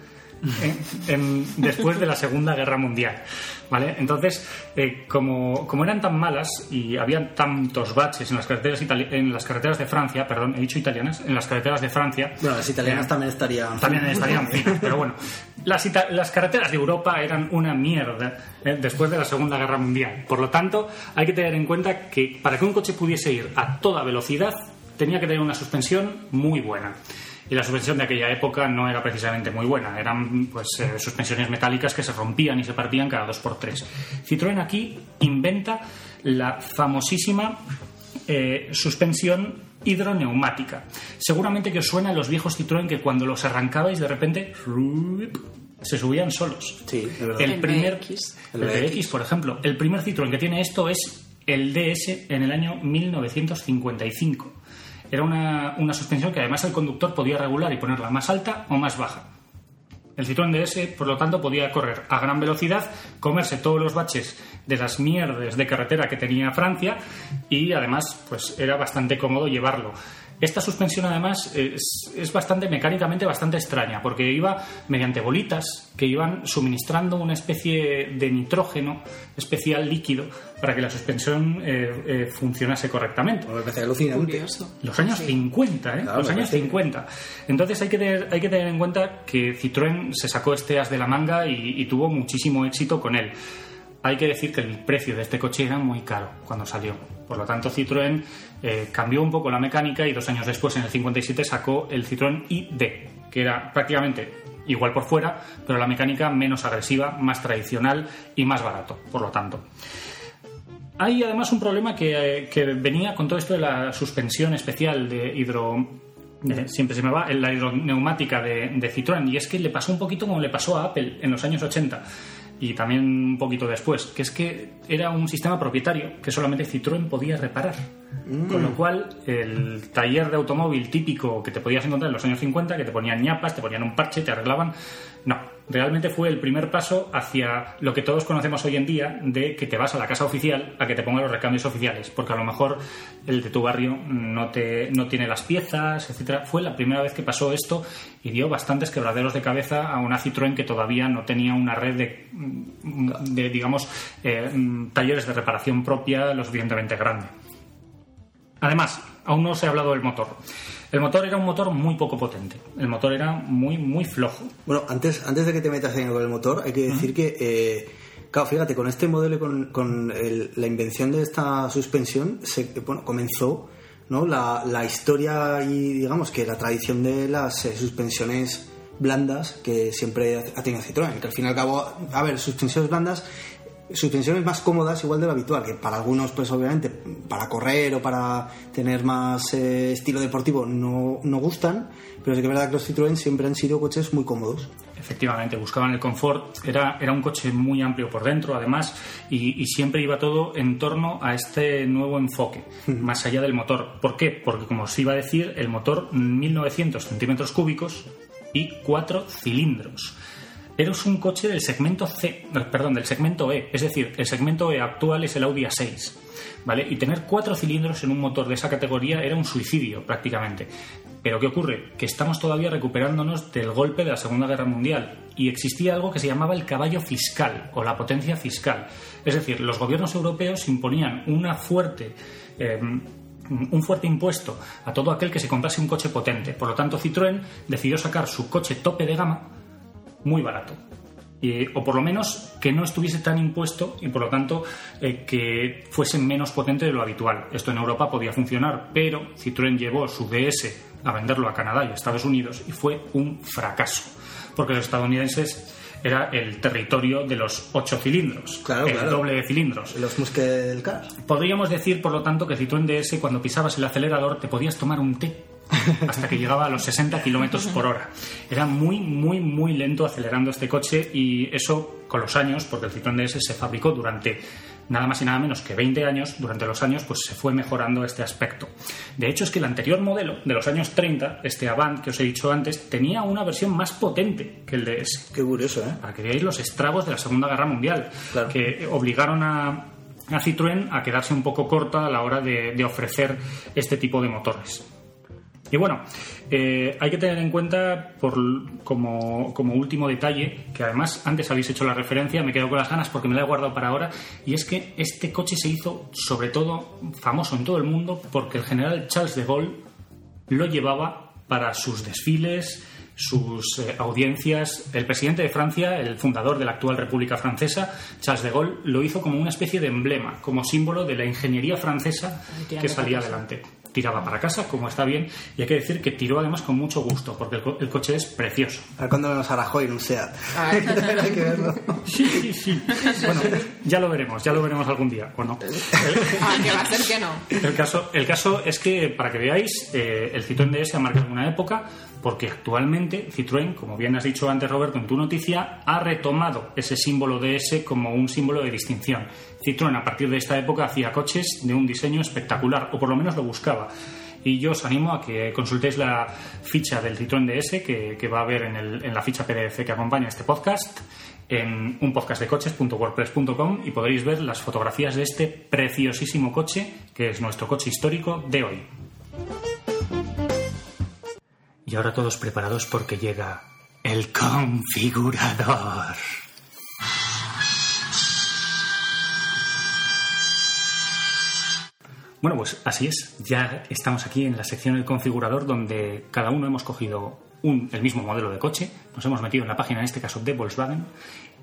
B: en- en- después de la Segunda Guerra Mundial. ¿vale? Entonces, eh, como, como eran tan malas y había tantos baches en las carreteras, en las carreteras de Francia, perdón, he dicho italianas, en las carreteras de Francia.
D: Bueno, las italianas
B: eh,
D: también estarían.
B: también *laughs* estarían finas, pero bueno. Las, las carreteras de Europa eran una mierda eh, después de la Segunda Guerra Mundial. Por lo tanto, hay que tener en cuenta que para que un coche pudiese ir a toda velocidad, tenía que tener una suspensión muy buena. Y la suspensión de aquella época no era precisamente muy buena. Eran pues eh, suspensiones metálicas que se rompían y se partían cada dos por tres. Citroën aquí inventa la famosísima eh, suspensión hidroneumática. Seguramente que os suena a los viejos Citroën que cuando los arrancabais de repente se subían solos.
D: Sí.
B: El
C: El
B: primer
C: BX.
B: el BX, por ejemplo, el primer Citroën que tiene esto es el DS en el año 1955. Era una, una suspensión que además el conductor podía regular y ponerla más alta o más baja. El Citroën DS, por lo tanto, podía correr a gran velocidad, comerse todos los baches de las mierdes de carretera que tenía Francia y además pues era bastante cómodo llevarlo. Esta suspensión además es, es bastante mecánicamente bastante extraña porque iba mediante bolitas que iban suministrando una especie de nitrógeno especial líquido para que la suspensión eh, eh, funcionase correctamente.
D: Me parece alucinante.
B: Los años 50, ¿eh?
D: Claro,
B: los años
D: parece.
B: 50. Entonces hay que, tener, hay que tener en cuenta que Citroën se sacó este as de la manga y, y tuvo muchísimo éxito con él. Hay que decir que el precio de este coche era muy caro cuando salió. Por lo tanto, Citroën eh, cambió un poco la mecánica y dos años después, en el 57, sacó el Citroën ID, que era prácticamente igual por fuera, pero la mecánica menos agresiva, más tradicional y más barato, por lo tanto. Hay además un problema que, eh, que venía con todo esto de la suspensión especial de hidro. de- siempre se me va, la hidroneumática de, de Citroën, y es que le pasó un poquito como le pasó a Apple en los años 80 y también un poquito después, que es que era un sistema propietario que solamente Citroën podía reparar. Con lo cual, el taller de automóvil típico que te podías encontrar en los años 50, que te ponían ñapas, te ponían un parche, te arreglaban, no, realmente fue el primer paso hacia lo que todos conocemos hoy en día de que te vas a la casa oficial a que te pongan los recambios oficiales, porque a lo mejor el de tu barrio no, te, no tiene las piezas, etcétera. Fue la primera vez que pasó esto y dio bastantes quebraderos de cabeza a una Citroën que todavía no tenía una red de, de digamos, eh, talleres de reparación propia lo suficientemente grande. Además, aún no os he hablado del motor. El motor era un motor muy poco potente. El motor era muy, muy flojo.
D: Bueno, antes, antes de que te metas en con el motor, hay que decir que, eh, claro, fíjate, con este modelo y con, con el- la invención de esta suspensión, se, bueno, comenzó ¿no? La, la historia y, digamos, que la tradición de las eh, suspensiones blandas que siempre ha tenido Citroën, que al fin y al cabo, a ver, suspensiones blandas suspensiones más cómodas igual de lo habitual, que para algunos pues obviamente para correr o para tener más eh, estilo deportivo no, no gustan, pero es que es verdad que los Citroën siempre han sido coches muy cómodos.
B: Efectivamente, buscaban el confort, era, era un coche muy amplio por dentro además y, y siempre iba todo en torno a este nuevo enfoque, más allá del motor. ¿Por qué? Porque como os iba a decir, el motor 1900 centímetros cúbicos y cuatro cilindros. Eres un coche del segmento C, perdón, del segmento E, es decir, el segmento E actual es el Audi A6, ¿vale? Y tener cuatro cilindros en un motor de esa categoría era un suicidio prácticamente. Pero ¿qué ocurre? Que estamos todavía recuperándonos del golpe de la Segunda Guerra Mundial y existía algo que se llamaba el caballo fiscal o la potencia fiscal. Es decir, los gobiernos europeos imponían una fuerte eh, un fuerte impuesto a todo aquel que se comprase un coche potente. Por lo tanto, Citroën decidió sacar su coche tope de gama muy barato. O por lo menos que no estuviese tan impuesto y por lo tanto eh, que fuese menos potente de lo habitual. Esto en Europa podía funcionar, pero Citroën llevó su DS a venderlo a Canadá y a Estados Unidos y fue un fracaso. Porque los estadounidenses era el territorio de los ocho cilindros,
D: Claro,
B: el
D: claro.
B: doble de cilindros.
D: Los Cars.
B: Podríamos decir, por lo tanto, que Citroën DS, cuando pisabas el acelerador, te podías tomar un té *laughs* hasta que llegaba a los 60 kilómetros por hora. Era muy, muy, muy lento acelerando este coche y eso con los años, porque el Citroën DS se fabricó durante nada más y nada menos que 20 años, durante los años pues se fue mejorando este aspecto. De hecho es que el anterior modelo de los años 30, este Avant que os he dicho antes, tenía una versión más potente que el DS
D: Qué curioso, ¿eh?
B: para que veáis los estragos de la Segunda Guerra Mundial,
D: Claro.
B: que obligaron a, a Citroën a quedarse un poco corta a la hora de, de ofrecer este tipo de motores. Y bueno, eh, hay que tener en cuenta, por, como, como último detalle, que además antes habéis hecho la referencia, me quedo con las ganas porque me la he guardado para ahora, y es que este coche se hizo sobre todo famoso en todo el mundo porque el general Charles de Gaulle lo llevaba para sus desfiles, sus eh, audiencias. El presidente de Francia, el fundador de la actual República Francesa, Charles de Gaulle, lo hizo como una especie de emblema, como símbolo de la ingeniería francesa que salía adelante. Tiraba para casa, como está bien, y hay que decir que tiró además con mucho gusto, porque el, co- el coche es precioso.
D: A ver cuándo vemos a Rajoy en un *laughs* SEAT. Hay que verlo.
B: Sí, sí, sí. Bueno, ya lo veremos, ya lo veremos algún día, ¿o no? *laughs*
E: Ah, que va a ser que no.
B: El caso, el caso es que, para que veáis, eh, el Citroën DS ha marcado una época porque actualmente Citroën, como bien has dicho antes Roberto en tu noticia, ha retomado ese símbolo DS como un símbolo de distinción. Citroën a partir de esta época hacía coches de un diseño espectacular, o por lo menos lo buscaba. Y yo os animo a que consultéis la ficha del Citroën DS que, que va a haber en, el- en la ficha PDF que acompaña este podcast en unpodcastdecoches.wordpress.com y podréis ver las fotografías de este preciosísimo coche que es nuestro coche histórico de hoy. Ahora todos preparados porque llega el configurador. Bueno, pues así es. Ya estamos aquí en la sección del configurador donde cada uno hemos cogido el mismo modelo de coche, nos hemos metido en la página, en este caso de Volkswagen,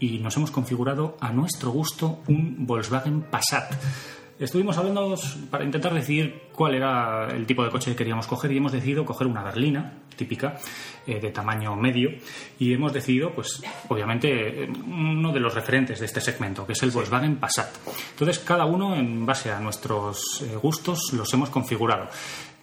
B: y nos hemos configurado a nuestro gusto un Volkswagen Passat. Estuvimos hablando para intentar decidir cuál era el tipo de coche que queríamos coger y hemos decidido coger una berlina típica eh, de tamaño medio y hemos decidido, pues obviamente, uno de los referentes de este segmento, que es el Volkswagen Passat. Entonces, cada uno, en base a nuestros eh, gustos, los hemos configurado.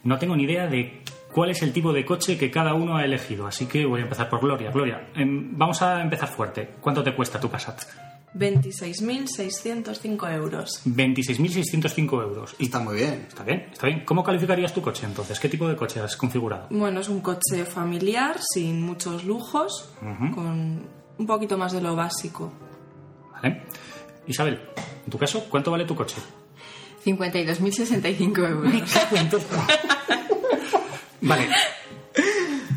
B: No tengo ni idea de cuál es el tipo de coche que cada uno ha elegido, así que voy a empezar por Gloria. Gloria, em, vamos a empezar fuerte. ¿Cuánto te cuesta tu Passat?
C: 26.605 euros.
B: 26.605 euros. Y
D: Está muy bien.
B: Está bien, está bien. ¿Cómo calificarías tu coche entonces? ¿Qué tipo de coche has configurado?
C: Bueno, es un coche familiar, sin muchos lujos, con un poquito más de lo básico.
B: ¿Vale? Isabel, en tu caso, ¿cuánto vale tu coche?
E: 52.065 euros. *laughs* *laughs*
B: Vale.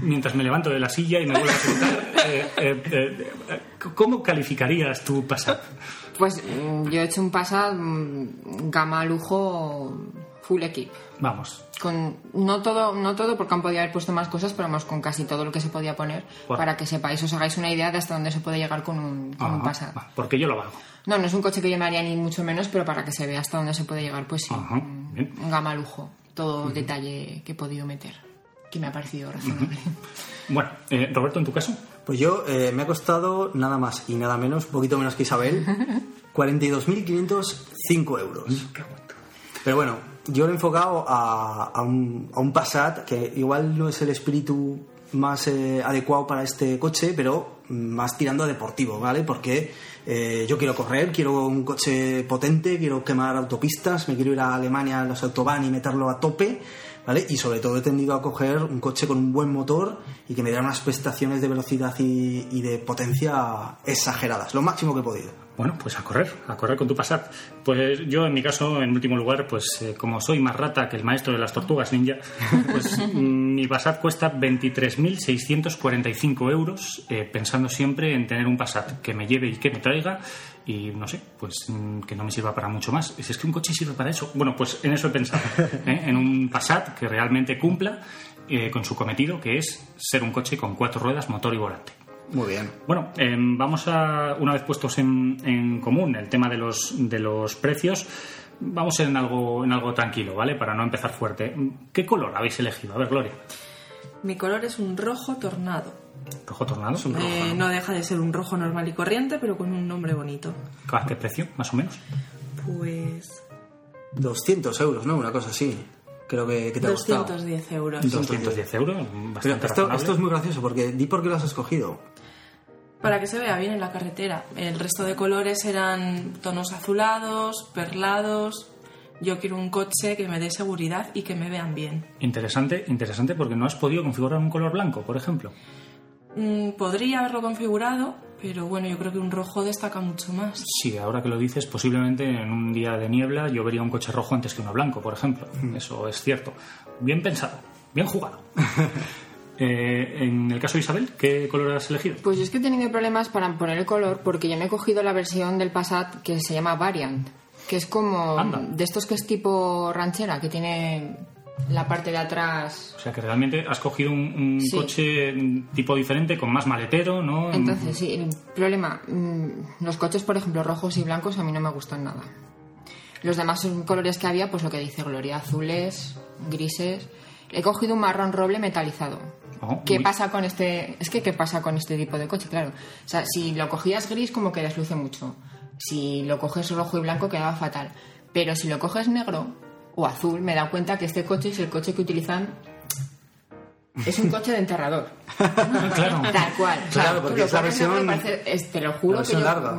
B: Mientras me levanto de la silla y me vuelvo a sentar, eh, eh, eh, ¿cómo calificarías tu Passat?
E: Pues mm, yo he hecho un Passat mm, gama lujo full equip.
B: Vamos.
E: Con, no todo, no todo porque han podido haber puesto más cosas, pero vamos con casi todo lo que se podía poner para que sepáis, os hagáis una idea de hasta dónde se puede llegar con un, con un Passat.
B: Porque yo lo valgo.
E: No, no es un coche que yo me haría ni mucho menos, pero para que se vea hasta dónde se puede llegar, pues sí.
B: Ajá,
E: un gama lujo. todo detalle que he podido meter, que me ha parecido razonable.
B: Bueno, eh, Roberto, en tu caso,
D: Pues yo eh, me ha costado nada más y nada menos, un poquito menos que Isabel, *laughs* 42.505 euros. Pero bueno, yo lo he enfocado a, a un, a un Passat que igual no es el espíritu más eh, adecuado para este coche, pero más tirando a deportivo, ¿vale? Porque eh, yo quiero correr, quiero un coche potente, quiero quemar autopistas, me quiero ir a Alemania a los autobahn y meterlo a tope, ¿vale? Y sobre todo he tendido a coger un coche con un buen motor y que me diera unas prestaciones de velocidad y, y de potencia exageradas, lo máximo que he podido.
B: Bueno, pues a correr, a correr con tu Passat. Pues yo, en mi caso, en último lugar, pues eh, como soy más rata que el maestro de las tortugas ninja, *laughs* pues mm, mi Passat cuesta 23.645 euros, eh, pensando siempre en tener un Passat que me lleve y que me traiga y, no sé, pues mm, que no me sirva para mucho más. Si es que un coche sirve para eso. Bueno, pues en eso he pensado, *laughs* ¿eh? en un Passat que realmente cumpla eh, con su cometido, que es ser un coche con cuatro ruedas, motor y volante.
D: Muy bien.
B: Bueno, eh, vamos a, una vez puestos en, en común el tema de los, de los precios, vamos en algo, en algo tranquilo, ¿vale? Para no empezar fuerte. ¿Qué color habéis elegido? A ver, Gloria.
C: Mi color es un rojo tornado.
B: ¿Rojo tornado?
C: Eh, no deja de ser un rojo normal y corriente, pero con un nombre bonito.
B: ¿A qué precio, más o menos?
C: Pues
D: 200 euros, ¿no? Una cosa así. Creo que, que te ha gustado.
C: 210 euros.
B: 210 euros, bastante
D: esto,
B: razonable.
D: esto es muy gracioso porque di por qué lo has escogido.
C: Para que se vea bien en la carretera. El resto de colores eran tonos azulados, perlados. Yo quiero un coche que me dé seguridad y que me vean bien.
B: Interesante, interesante porque no has podido configurar un color blanco, por ejemplo.
C: Mm, podría haberlo configurado, pero bueno, yo creo que un rojo destaca mucho más.
B: Sí, ahora que lo dices, posiblemente en un día de niebla yo vería un coche rojo antes que uno blanco, por ejemplo. Eso es cierto. Bien pensado, bien jugado. *laughs* Eh, en el caso de Isabel, ¿qué color has elegido?
E: Pues yo es que he tenido problemas para poner el color porque yo me he cogido la versión del Passat que se llama Variant, que es como
B: Anda.
E: de estos que es tipo ranchera, que tiene la parte de atrás.
B: O sea que realmente has cogido un, un
E: Sí.
B: coche tipo diferente, con más maletero, ¿no?
E: Entonces, sí, el problema, mm, los coches, por ejemplo, rojos y blancos a mí no me gustan nada. Los demás colores que había, pues lo que dice Gloria, azules, grises. He cogido un marrón roble metalizado.
B: Oh,
E: ¿Qué
B: muy-
E: pasa con este...? Es que, ¿qué pasa con este tipo de coche? Claro. O sea, si lo cogías gris, como que desluce mucho. Si lo coges rojo y blanco, quedaba fatal. Pero si lo coges negro o azul, me he dado cuenta que este coche es el coche que utilizan... Es un coche de enterrador. *laughs*
B: claro.
E: Tal cual. O
D: Claro, porque es la
E: y
D: versión-
E: parece- es- te lo juro que yo
D: larga.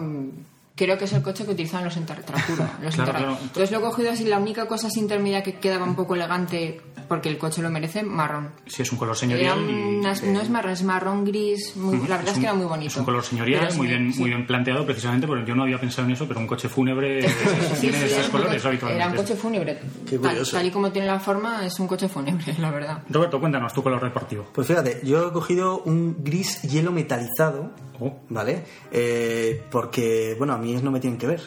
E: Creo que es el coche que utilizan los juro, *laughs* los
B: Claro.
E: Entonces lo he cogido así, la única cosa así intermedia que quedaba un poco elegante, porque el coche lo merece, marrón.
B: Si es un color
E: Era
B: señorial y...
E: no es marrón, es marrón gris. muy- la verdad es,
B: un-
E: que era muy bonito.
B: Es un color señorial,
E: sí,
B: muy bien,
E: sí.
B: muy bien planteado, precisamente porque yo no había pensado en eso, pero un coche fúnebre
E: Sí, *laughs*
B: tiene
E: sí,
B: esos
E: un
B: colores
E: coche-
B: habitualmente.
E: Era un coche fúnebre.
D: Qué
E: Tal,
D: curioso.
E: tal y como tiene la forma, es un coche fúnebre, *laughs* la verdad.
B: Roberto, cuéntanos tu color deportivo.
D: Pues fíjate, yo he cogido un gris hielo metalizado,
B: Oh.
D: ¿vale? Eh, porque, bueno, a mí no me tienen que ver.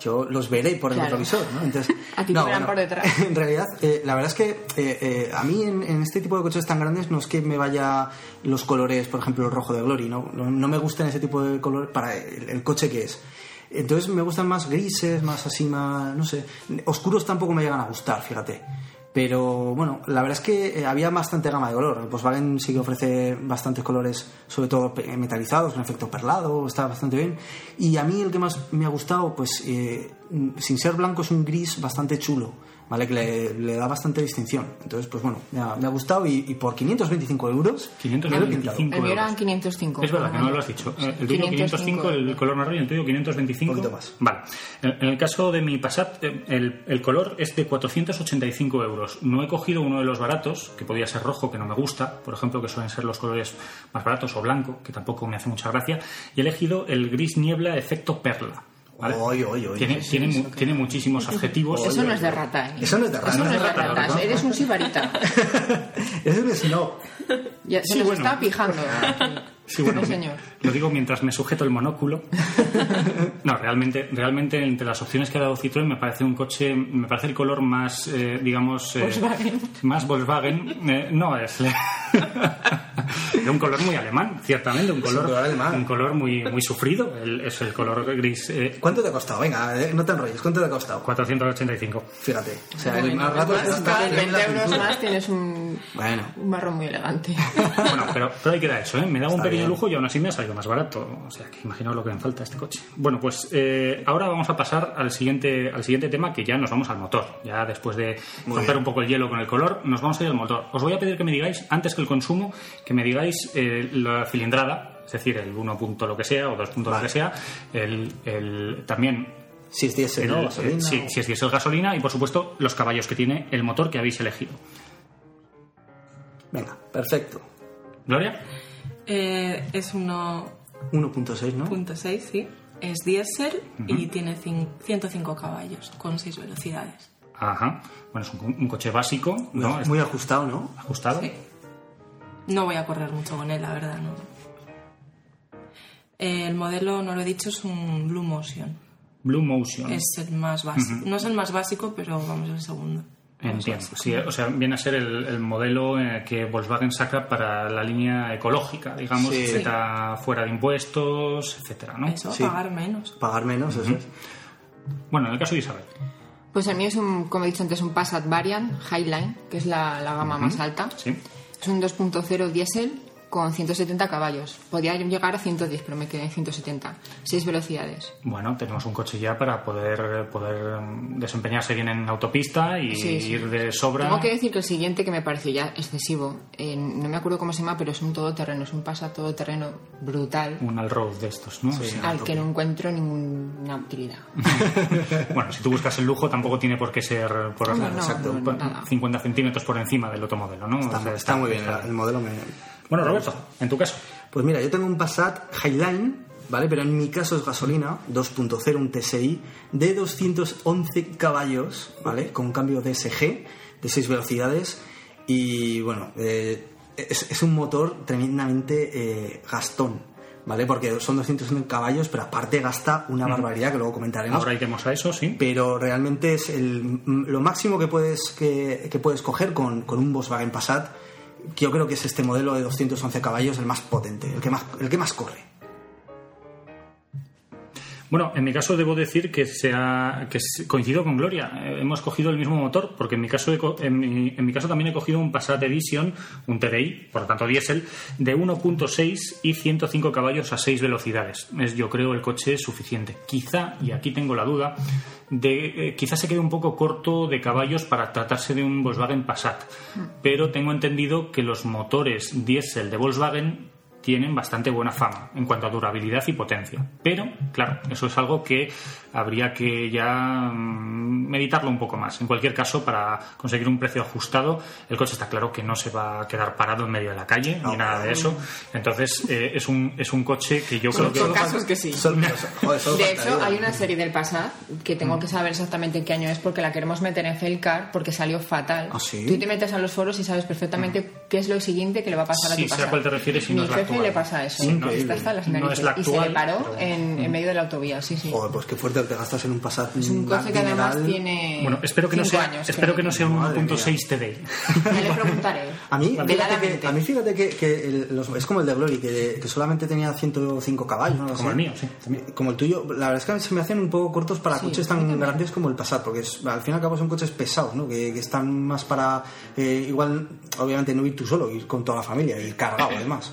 D: Yo los veré por el
E: Claro.
D: retrovisor, ¿no? Entonces, *laughs*
E: A ti te verán por detrás. *laughs*
D: En realidad, eh, la verdad es que eh, eh, a mí en, en este tipo de coches tan grandes no es que me vaya los colores, por ejemplo, el rojo de Glory, ¿no? No, no me gustan ese tipo de colores para el, el coche que es. Entonces me gustan más grises, más así, más, no sé. Oscuros tampoco me llegan a gustar, fíjate. Pero bueno, la verdad es que eh, había bastante gama de color. El Volkswagen sí que ofrece bastantes colores, sobre todo pe- metalizados, con efecto perlado, está bastante bien. Y a mí el que más me ha gustado, pues eh, mm, sin ser blanco, es un gris bastante chulo, ¿vale? Que le, le da bastante distinción. Entonces, pues bueno, me ha, me ha gustado y, y por 525 euros. me lo he pintado.
B: 525
E: El mío eran
B: euros.
E: 505.
B: Es verdad que no lo has dicho. Eh, El tuyo 505, el color marrón y el tuyo 525.
D: Un poquito más.
B: Vale. En en el caso de mi Passat, eh, el, el color es de 485 euros. No he cogido uno de los baratos, que podía ser rojo, que no me gusta, por ejemplo, que suelen ser los colores más baratos, o blanco, que tampoco me hace mucha gracia. Y he elegido el gris niebla efecto perla. ¿Vale?
D: Oy, oy, oy.
B: tiene, tiene, mu- tiene muchísimos adjetivos.
E: Eso no es de rata, ¿eh?
D: Eso no es de rata.
E: Eso no es de
B: rata,
E: rata.
B: ¿no?
E: Eres un sibarita. *laughs*
D: es un snob.
E: Ya, se
B: Sí,
E: nos
B: bueno.
E: está pijando. *laughs*
B: Sí, bueno,
E: No,
B: me-
E: señor.
B: lo digo mientras me sujeto el monóculo. *laughs* No, realmente, realmente entre las opciones que ha dado Citroën me parece un coche, me parece el color más, eh, digamos, eh,
E: Volkswagen.
B: más Volkswagen. Eh, no es. *laughs* de un color muy alemán, ciertamente, un color,
D: color alemán.
B: un color muy, muy sufrido, el- es el color gris eh,
D: ¿Cuánto te ha costado? Venga, eh, no te enrolles. ¿Cuánto te ha costado?
B: 485.
D: Fíjate. O sea, el
C: Bueno,
D: más rato se
C: está
D: está
C: en
E: 20 euros más tienes un,
D: Bueno,
E: un marrón muy elegante.
B: Bueno, pero, pero ahí queda eso, ¿eh? Me daba un
D: Está
B: pequeño lujo y aún así me ha salido más barato. O sea, que imaginaos lo que me falta este coche. Bueno, pues eh, ahora vamos a pasar al siguiente, al siguiente tema, que ya nos vamos al motor. Ya después de
D: Muy
B: romper
D: bien.
B: un poco el hielo con el color, nos vamos a ir al motor. Os voy a pedir que me digáis, antes que el consumo, que me digáis eh, la cilindrada, es decir, el 1 punto lo que sea o 2 puntos
D: Vale.
B: lo que sea, el, el- también
D: si es diésel,
B: eh,
D: Gasolina,
B: sí,
D: o-
B: si es diésel gasolina y por supuesto los caballos que tiene el motor que habéis elegido.
D: Venga, perfecto.
B: Gloria,
C: Eh, es 1.6,
D: 1.6, ¿no?
C: sí. Es diésel y tiene cin- 105 caballos con 6 velocidades.
B: ajá. Bueno, es un, un coche básico, ¿no?
D: Muy, muy ajustado, ¿no?
B: ajustado.
C: Sí. No voy a correr mucho con él, la verdad, no. El modelo, no lo he dicho, es un Blue Motion.
B: Blue Motion.
C: Es el más básico. No es el más básico, pero vamos, el segundo.
B: Entiendo. Sí, o sea, viene a ser el, el modelo eh, que Volkswagen saca para la línea ecológica, digamos,
D: Sí.
B: que está fuera de impuestos, etcétera, ¿no?
C: Eso,
D: Sí.
C: pagar menos.
D: Pagar menos, eso es.
B: Bueno, en el caso de Isabel.
E: Pues el mío es un, como he dicho antes, un Passat Variant Highline, que es la, la gama más alta.
B: Sí.
E: Es un 2.0 diésel con 170 caballos. Podía llegar a 110, pero me quedé en 170. Seis velocidades.
B: Bueno, tenemos un coche ya para poder, poder mm, desempeñarse bien en autopista y
E: Sí, sí.
B: ir de sobra.
E: Tengo que decir que el siguiente que me pareció ya excesivo, eh, no me acuerdo cómo se llama, pero es un todoterreno, es un Passat todoterreno brutal,
B: Un all-road de estos, ¿no? Sí.
E: al que no encuentro ninguna utilidad. *laughs*
B: Bueno, si tú buscas el lujo, tampoco tiene por qué ser por
E: No, no,
D: exacto.
E: no,
B: por
E: nada.
B: 50 centímetros por encima del otro modelo, ¿no? O
D: Está,
B: sea,
D: está muy bien,
B: está-
D: el modelo me...
B: Bueno, Roberto, en tu caso.
D: Pues mira, yo tengo un Passat Highline, ¿vale? Pero en mi caso es gasolina, 2.0, un TSI, de 211 caballos, ¿vale? Con un cambio DSG de 6 velocidades. Y bueno, eh, es, es un motor tremendamente eh, gastón, ¿vale? Porque son 211 caballos, pero aparte gasta una barbaridad que luego comentaremos.
B: Ahora iremos a eso, sí.
D: pero realmente es el, lo máximo que puedes, que, que puedes coger con, con un Volkswagen Passat, yo creo que es este modelo de 211 caballos el más potente, el que más, el que más corre.
B: Bueno, en mi caso debo decir que, sea, que coincido con Gloria. Eh, Hemos cogido el mismo motor, porque en mi, caso he en, mi, en mi caso también he cogido un Passat Edition, un TDI, por lo tanto diésel, de 1.6 y 105 caballos a 6 velocidades. Es, yo creo, el coche suficiente. Quizá, y aquí tengo la duda, de, eh, quizá se quede un poco corto de caballos para tratarse de un Volkswagen Passat. Pero tengo entendido que los motores diésel de Volkswagen tienen bastante buena fama en cuanto a durabilidad y potencia. Pero, claro, eso es algo que habría que ya mm, meditarlo un poco más. En cualquier caso, para conseguir un precio ajustado, el coche está claro que no se va a quedar parado en medio de la calle ni
D: No,
B: nada de eso. Entonces, eh, es, un, es un coche que yo creo que...
E: Son casos que sí.
D: Joder,
E: De hecho, hay una serie del Passat que tengo que saber exactamente en qué año es porque la queremos meter en Failcar porque salió fatal.
D: ¿Ah, sí?
E: Tú te metes a los foros y sabes perfectamente qué es lo siguiente que le va a pasar
B: Sí,
E: a tu
B: sé a
E: Passat.
B: cuál te refieres y
E: Mi
B: no es la
E: jefe
B: actual.
E: le pasa eso.
B: Sí, no,
E: Está hasta las
B: no es la
E: y se le
B: actual,
E: paró
B: pero-
E: en, en medio de la autovía, sí, sí.
D: Joder, pues qué fuerte te gastas en un Passat.
E: Es un coche que además tiene
B: Bueno, espero que no sea,
E: años.
B: espero que no sea un
D: Madre
B: 1.6 TDI. *laughs*
E: Ya le preguntaré.
D: A mí, fíjate que, a mí fíjate que, que el- los- es como el de Glory, que, que solamente tenía 105 caballos. ¿no?
B: Como el mío, sí, también.
D: Como el tuyo. La verdad es que se me hacen un poco cortos para
E: Sí,
D: coches
E: a
D: tan grandes como el Passat, porque es- al fin y al cabo son coches pesados, ¿no? que, que están más para. eh, igual, obviamente, no ir tú solo, ir con toda la familia, ir cargado además.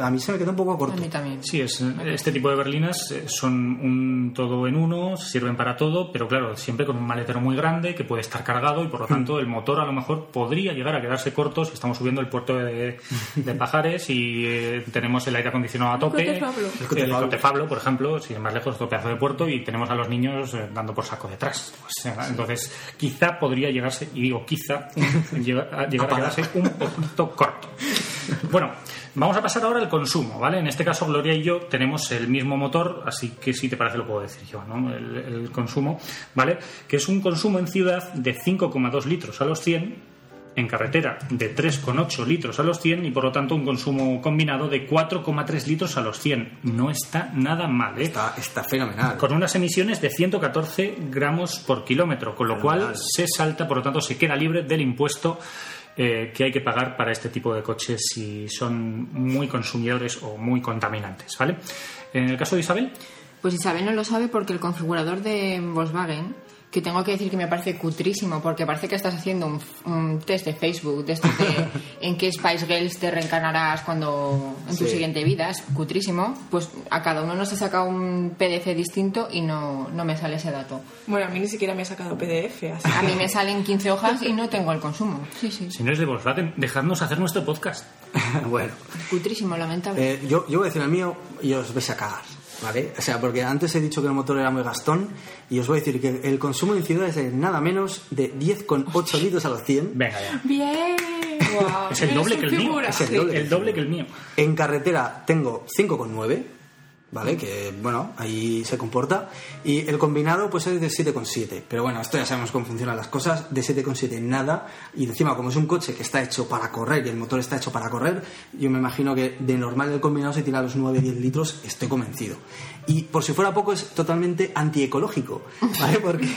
D: A mí se me queda un poco
E: A
D: corto.
E: mí también.
B: Sí, es, este tipo de berlinas eh, son un todo en uno, sirven para todo, pero claro, siempre con un maletero muy grande que puede estar cargado y por lo *laughs* tanto el motor a lo mejor podría llegar a quedarse corto si estamos subiendo el puerto de, de *laughs* Pajares y eh, tenemos el aire acondicionado a tope.
C: Cotefablo.
B: El
D: Cotefablo.
B: Cotefablo, por ejemplo, si es más lejos, otro pedazo de puerto y tenemos a los niños eh, dando por saco detrás. Pues, eh, Entonces, quizá podría llegarse, y digo quizá, *laughs* llegar a, llegar a quedarse un poquito corto. Bueno, vamos a pasar ahora al consumo, ¿vale? En este caso, Gloria y yo tenemos el mismo motor, así que si te parece lo puedo decir yo, ¿no? El, el consumo, ¿vale? Que es un consumo en ciudad de 5,2 litros a los 100, en carretera de 3,8 litros a los 100 y por lo tanto un consumo combinado de 4,3 litros a los 100. No está nada mal, ¿eh?
D: Está, está fenomenal.
B: con unas emisiones de 114 gramos por kilómetro, con lo
D: Fenomenal.
B: cual se salta, por lo tanto se queda libre del impuesto eh, que hay que pagar para este tipo de coches si son muy consumidores o muy contaminantes, ¿vale? En el caso de Isabel,
E: Pues Isabel no lo sabe porque el configurador de Volkswagen, que tengo que decir que me parece cutrísimo, porque parece que estás haciendo un, un test de Facebook, de estos de *laughs* en qué Spice Girls te reencarnarás cuando en tu
D: Sí.
E: siguiente vida, es cutrísimo, pues a cada uno nos ha sacado un PDF distinto y no, no me sale ese dato.
C: Bueno, a mí ni siquiera me ha sacado PDF, así
E: A mí me salen 15 hojas y no tengo el consumo. Sí, sí.
B: señores de Volkswagen, dejadnos hacer nuestro podcast. *laughs*
D: bueno,
E: Cutrísimo, lamentable.
D: eh, yo, yo voy a decir el mío y os vais a cagar, ¿vale? O sea, porque antes he dicho que el motor era muy gastón y os voy a decir que el consumo en ciudad es de nada menos de 10,8 litros a los 100.
B: Venga ya.
C: Bien. Guau,
B: Es el doble que el mío.
D: Es el
B: Sí,
D: doble.
B: el doble que el mío.
D: En carretera tengo 5,9, ¿vale? Que, bueno, ahí se comporta. Y el combinado, pues es de 7,7. Pero bueno, esto ya sabemos cómo funcionan las cosas. De 7,7 nada. Y encima, como es un coche que está hecho para correr y el motor está hecho para correr, yo me imagino que de normal el combinado se tira a los 9-10 litros, estoy convencido. Y por si fuera poco, es totalmente antiecológico, ¿vale? *laughs* Porque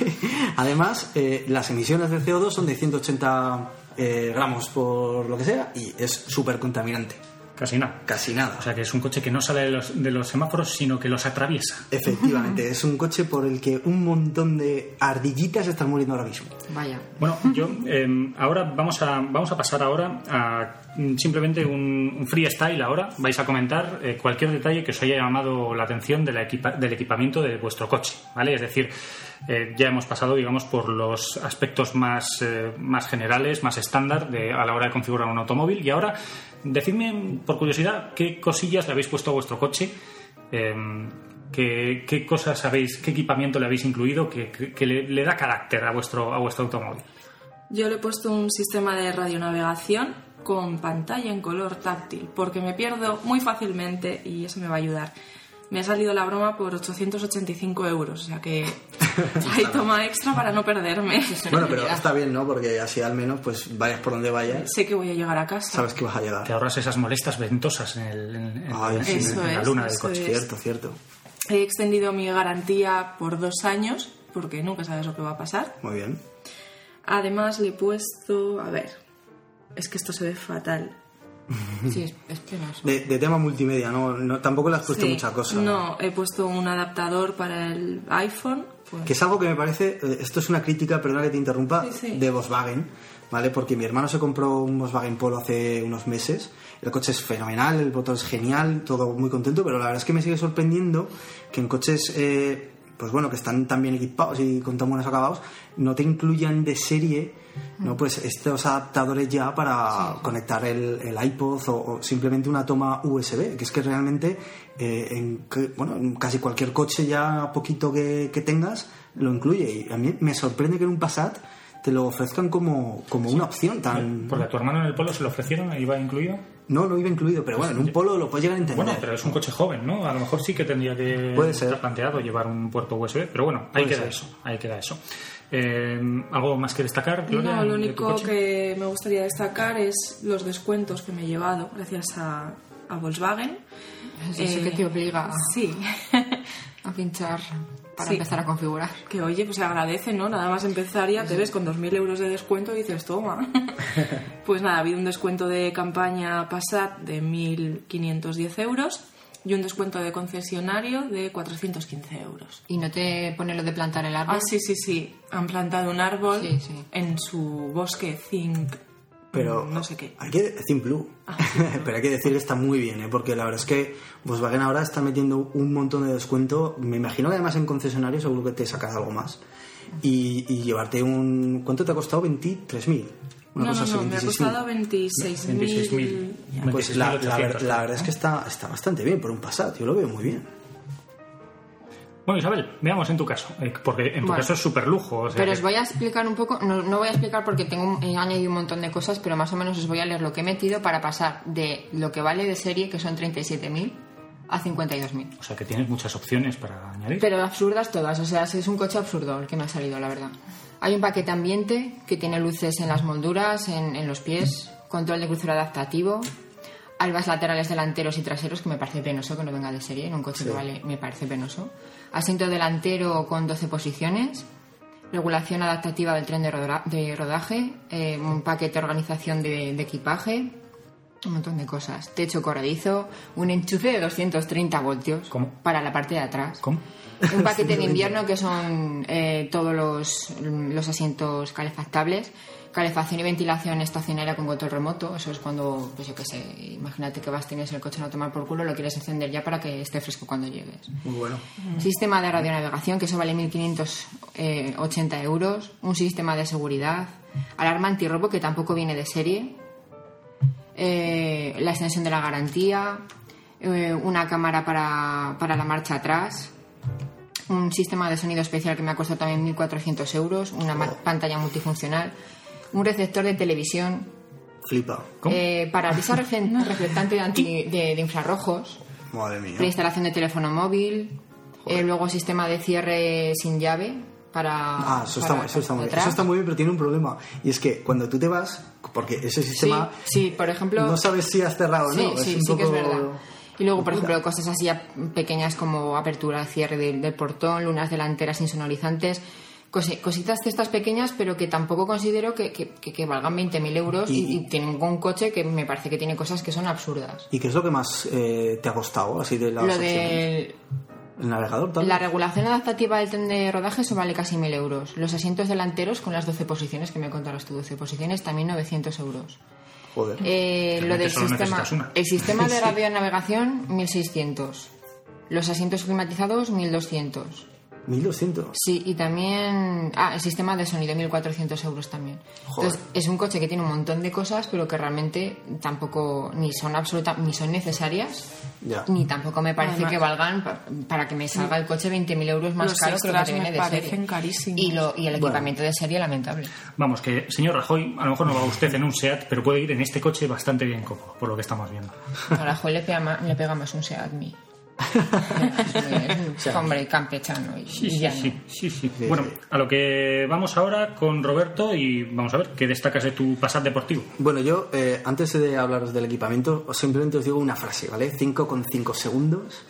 D: además eh, las emisiones de CO2 son de 180 eh, gramos por lo que sea y es súper contaminante.
B: Casi nada.
D: Casi nada.
B: O sea que es un coche que no sale de los, de los semáforos, sino que los atraviesa.
D: Efectivamente, *laughs* es un coche por el que un montón de ardillitas están muriendo ahora mismo.
E: Vaya.
B: Bueno, *laughs* yo eh, ahora vamos a, vamos a pasar ahora a mm, simplemente un, un freestyle ahora. Vais a comentar eh, cualquier detalle que os haya llamado la atención de la equipa- del equipamiento de vuestro coche, ¿vale? Es decir, eh, ya hemos pasado, digamos, por los aspectos más, eh, más generales, más estándar a la hora de configurar un automóvil y ahora decidme, por curiosidad, qué cosillas le habéis puesto a vuestro coche. eh, ¿Qué, cosas habéis, qué equipamiento le habéis incluido que, le da carácter a vuestro, a vuestro automóvil?
C: Yo le he puesto un sistema de radionavegación con pantalla en color táctil, porque me pierdo muy fácilmente y eso me va a ayudar. Me ha salido la broma por 885 euros, o sea que *laughs* hay toma extra para no perderme.
D: Bueno, pero está bien, ¿no? Porque así al menos, pues vayas por donde vayas,
C: Sé que voy a llegar a casa.
D: sabes que vas a llegar.
B: Te ahorras esas molestas ventosas en, el- en- en-
D: Ay,
B: en-
D: sí.
C: Eso
B: en la
C: es,
B: luna del coche.
C: es.
D: Cierto, cierto.
C: He extendido mi garantía por dos años, porque nunca sabes lo que va a pasar.
D: Muy bien.
C: Además le he puesto... A ver, es que esto se ve fatal.
E: Sí, es, es penoso.
D: De, de tema multimedia, ¿no? no tampoco le has puesto
C: Sí.
D: mucha cosa.
C: No, he puesto un adaptador para el iPhone. pues-
D: Que es algo que me parece, eh, esto es una crítica, perdona que te interrumpa,
C: Sí, sí.
D: de Volkswagen, ¿vale? Porque mi hermano se compró un Volkswagen Polo hace unos meses. El coche es fenomenal, el motor es genial, todo muy contento, pero la verdad es que me sigue sorprendiendo que en coches, eh, pues bueno, que están tan bien equipados y con tan buenos acabados, no te incluyan de serie, ¿no? Pues estos adaptadores ya para conectar el, el iPod o, o simplemente una toma USB, que es que realmente eh, en, que- bueno, en casi cualquier coche ya poquito que, que tengas lo incluye. Y a mí me sorprende que en un Passat te lo ofrezcan como, como una opción tan...
B: Porque a tu hermano en el polo se lo ofrecieron, iba incluido.
D: No, no iba incluido, pero bueno, en un Polo lo puedes llegar a entender.
B: Bueno, pero es un coche joven, ¿no? A lo mejor sí que tendría que
D: Puede ser.
B: estar planteado llevar un puerto USB, pero bueno, ahí
D: Puede
B: queda
D: ser.
B: eso, ahí queda eso. Eh, ¿Algo más que destacar, Gloria?
C: No, lo único que me gustaría destacar es los descuentos que me he llevado gracias a, a Volkswagen.
E: Eso sí que te obliga a-
C: Sí. *laughs*
E: a pinchar para
C: Sí.
E: empezar a configurar.
C: que oye, pues se agradece, ¿no? Nada más empezar ya te ves con 2.000 euros de descuento y dices, toma. *laughs* pues nada, ha habido un descuento de campaña Passat de 1.510 euros y un descuento de concesionario de 415 euros.
E: Y no te pone lo de plantar el árbol.
C: Ah, sí, sí, sí. Han plantado un árbol
E: Sí, sí.
C: en su bosque Zinc.
D: Pero
C: no sé qué.
D: Hay que Think Blue.
C: Ah, *laughs*
D: Pero hay que decir que está muy bien, ¿eh? porque la verdad es que Volkswagen ahora está metiendo un montón de descuento. Me imagino que además en concesionario seguro que te sacará algo más. Y, y llevarte un. ¿Cuánto te ha costado? 23.000. Una
C: No,
D: cosa
C: no,
D: así,
C: no, me ha
D: 26.000.
C: costado 26.000.
B: 26.000.
D: Pues la, la,
B: 26.800,
D: la verdad es que está, está bastante bien por un Passat, yo lo veo muy bien.
B: Bueno, Isabel, veamos en tu caso, eh, porque en tu
E: Bueno.
B: caso es súper lujo. o sea
E: Pero
B: que-
E: os voy a explicar un poco, no, no voy a explicar porque tengo he añadido un montón de cosas, pero más o menos os voy a leer lo que he metido para pasar de lo que vale de serie, que son 37.000, a 52.000.
B: O sea que tienes muchas opciones para añadir.
E: Pero absurdas todas, o sea, es un coche absurdo el que me ha salido, la verdad. Hay un paquete ambiente que tiene luces en las molduras, en, en los pies, control de crucero adaptativo, albas laterales delanteros y traseros, que me parece penoso que no venga de serie, en un coche que vale, me parece penoso. Asiento delantero con 12 posiciones, regulación adaptativa del tren de, roda- de rodaje, eh, un paquete de organización de, de equipaje, un montón de cosas. Techo corredizo, un enchufe de 230 voltios
B: ¿Cómo?
E: para la parte de atrás.
B: ¿Cómo?
E: Un *laughs* paquete de invierno que son eh, todos los, los asientos calefactables, calefacción y ventilación estacionaria con control remoto. Eso es cuando, pues yo qué sé, imagínate que vas, tienes el coche no tomar por culo, lo quieres encender ya para que esté fresco cuando llegues.
D: Muy bueno.
E: Sistema de radionavegación, que eso vale 1.580 euros. Un sistema de seguridad. Alarma antirrobo, que tampoco viene de serie. eh, la extensión de la garantía. eh, una cámara para, para la marcha atrás. Un sistema de sonido especial que me ha costado también 1.400 euros. Una ma- pantalla multifuncional. Un receptor de televisión.
D: Flipa.
B: ¿Cómo?
E: eh, parabrisas *laughs* refle- reflectante de, anti- de- de infrarrojos
D: Madre mía.
E: preinstalación de teléfono móvil, eh, luego sistema de cierre sin llave para.
D: Ah, eso está,
E: para-
D: eso, está muy bien.
E: atrás.
D: eso está muy bien, pero tiene un problema. Y es que cuando tú te vas, porque ese
E: Sí,
D: sistema
E: sí, por ejemplo.
D: no sabes si has cerrado o
E: Sí,
D: no.
E: sí,
D: es un
E: sí
D: poco...
E: que es verdad. Y luego, por ejemplo, cosas así pequeñas como apertura, cierre del, del portón, lunas delanteras insonorizantes, cosi- cositas de estas pequeñas, pero que tampoco considero que, que, que- valgan 20.000 euros y,
D: Y-
E: y tienen un coche que me parece que tiene cosas que son absurdas.
D: ¿Y qué es lo que más eh, te ha costado así de las
E: Lo del
D: ¿El navegador tal?
E: La regulación adaptativa del tren de rodaje eso vale casi 1.000 euros. Los asientos delanteros con las 12 posiciones, que me contarás tú 12 posiciones, también 900 euros.
D: Joder.
E: Eh, lo del sistema, el sistema de *laughs* radionavegación 1.600. Los asientos climatizados 1.200.
D: 1200.
E: Sí, y también... Ah, el sistema de sonido 1.400 euros también.
D: Joder.
E: Entonces, es un coche que tiene un montón de cosas, pero que realmente tampoco ni son absoluta, ni son necesarias,
D: Ya.
E: ni tampoco me parece
C: Además-
E: que valgan pa- para que me salga el coche 20.000 euros más
C: Los
E: caro que lo que te viene
C: me
E: de serie.
C: parecen carísimos.
E: Y, lo, y el
D: Bueno.
E: equipamiento de serie lamentable.
B: Vamos, que señor Rajoy, a lo mejor no va usted en un SEAT, pero puede ir en este coche bastante bien cómodo, por lo que estamos viendo.
E: A la Joy le pega, le pega más un Seat Mii. *laughs* Es hombre campechano y,
B: Sí, sí, sí, sí, sí. Bueno, a lo que vamos ahora con Roberto y vamos a ver qué destacas de tu Passat deportivo.
D: Bueno, yo, eh, antes de hablaros del equipamiento, os simplemente os digo una frase, ¿vale? 5,5 segundos,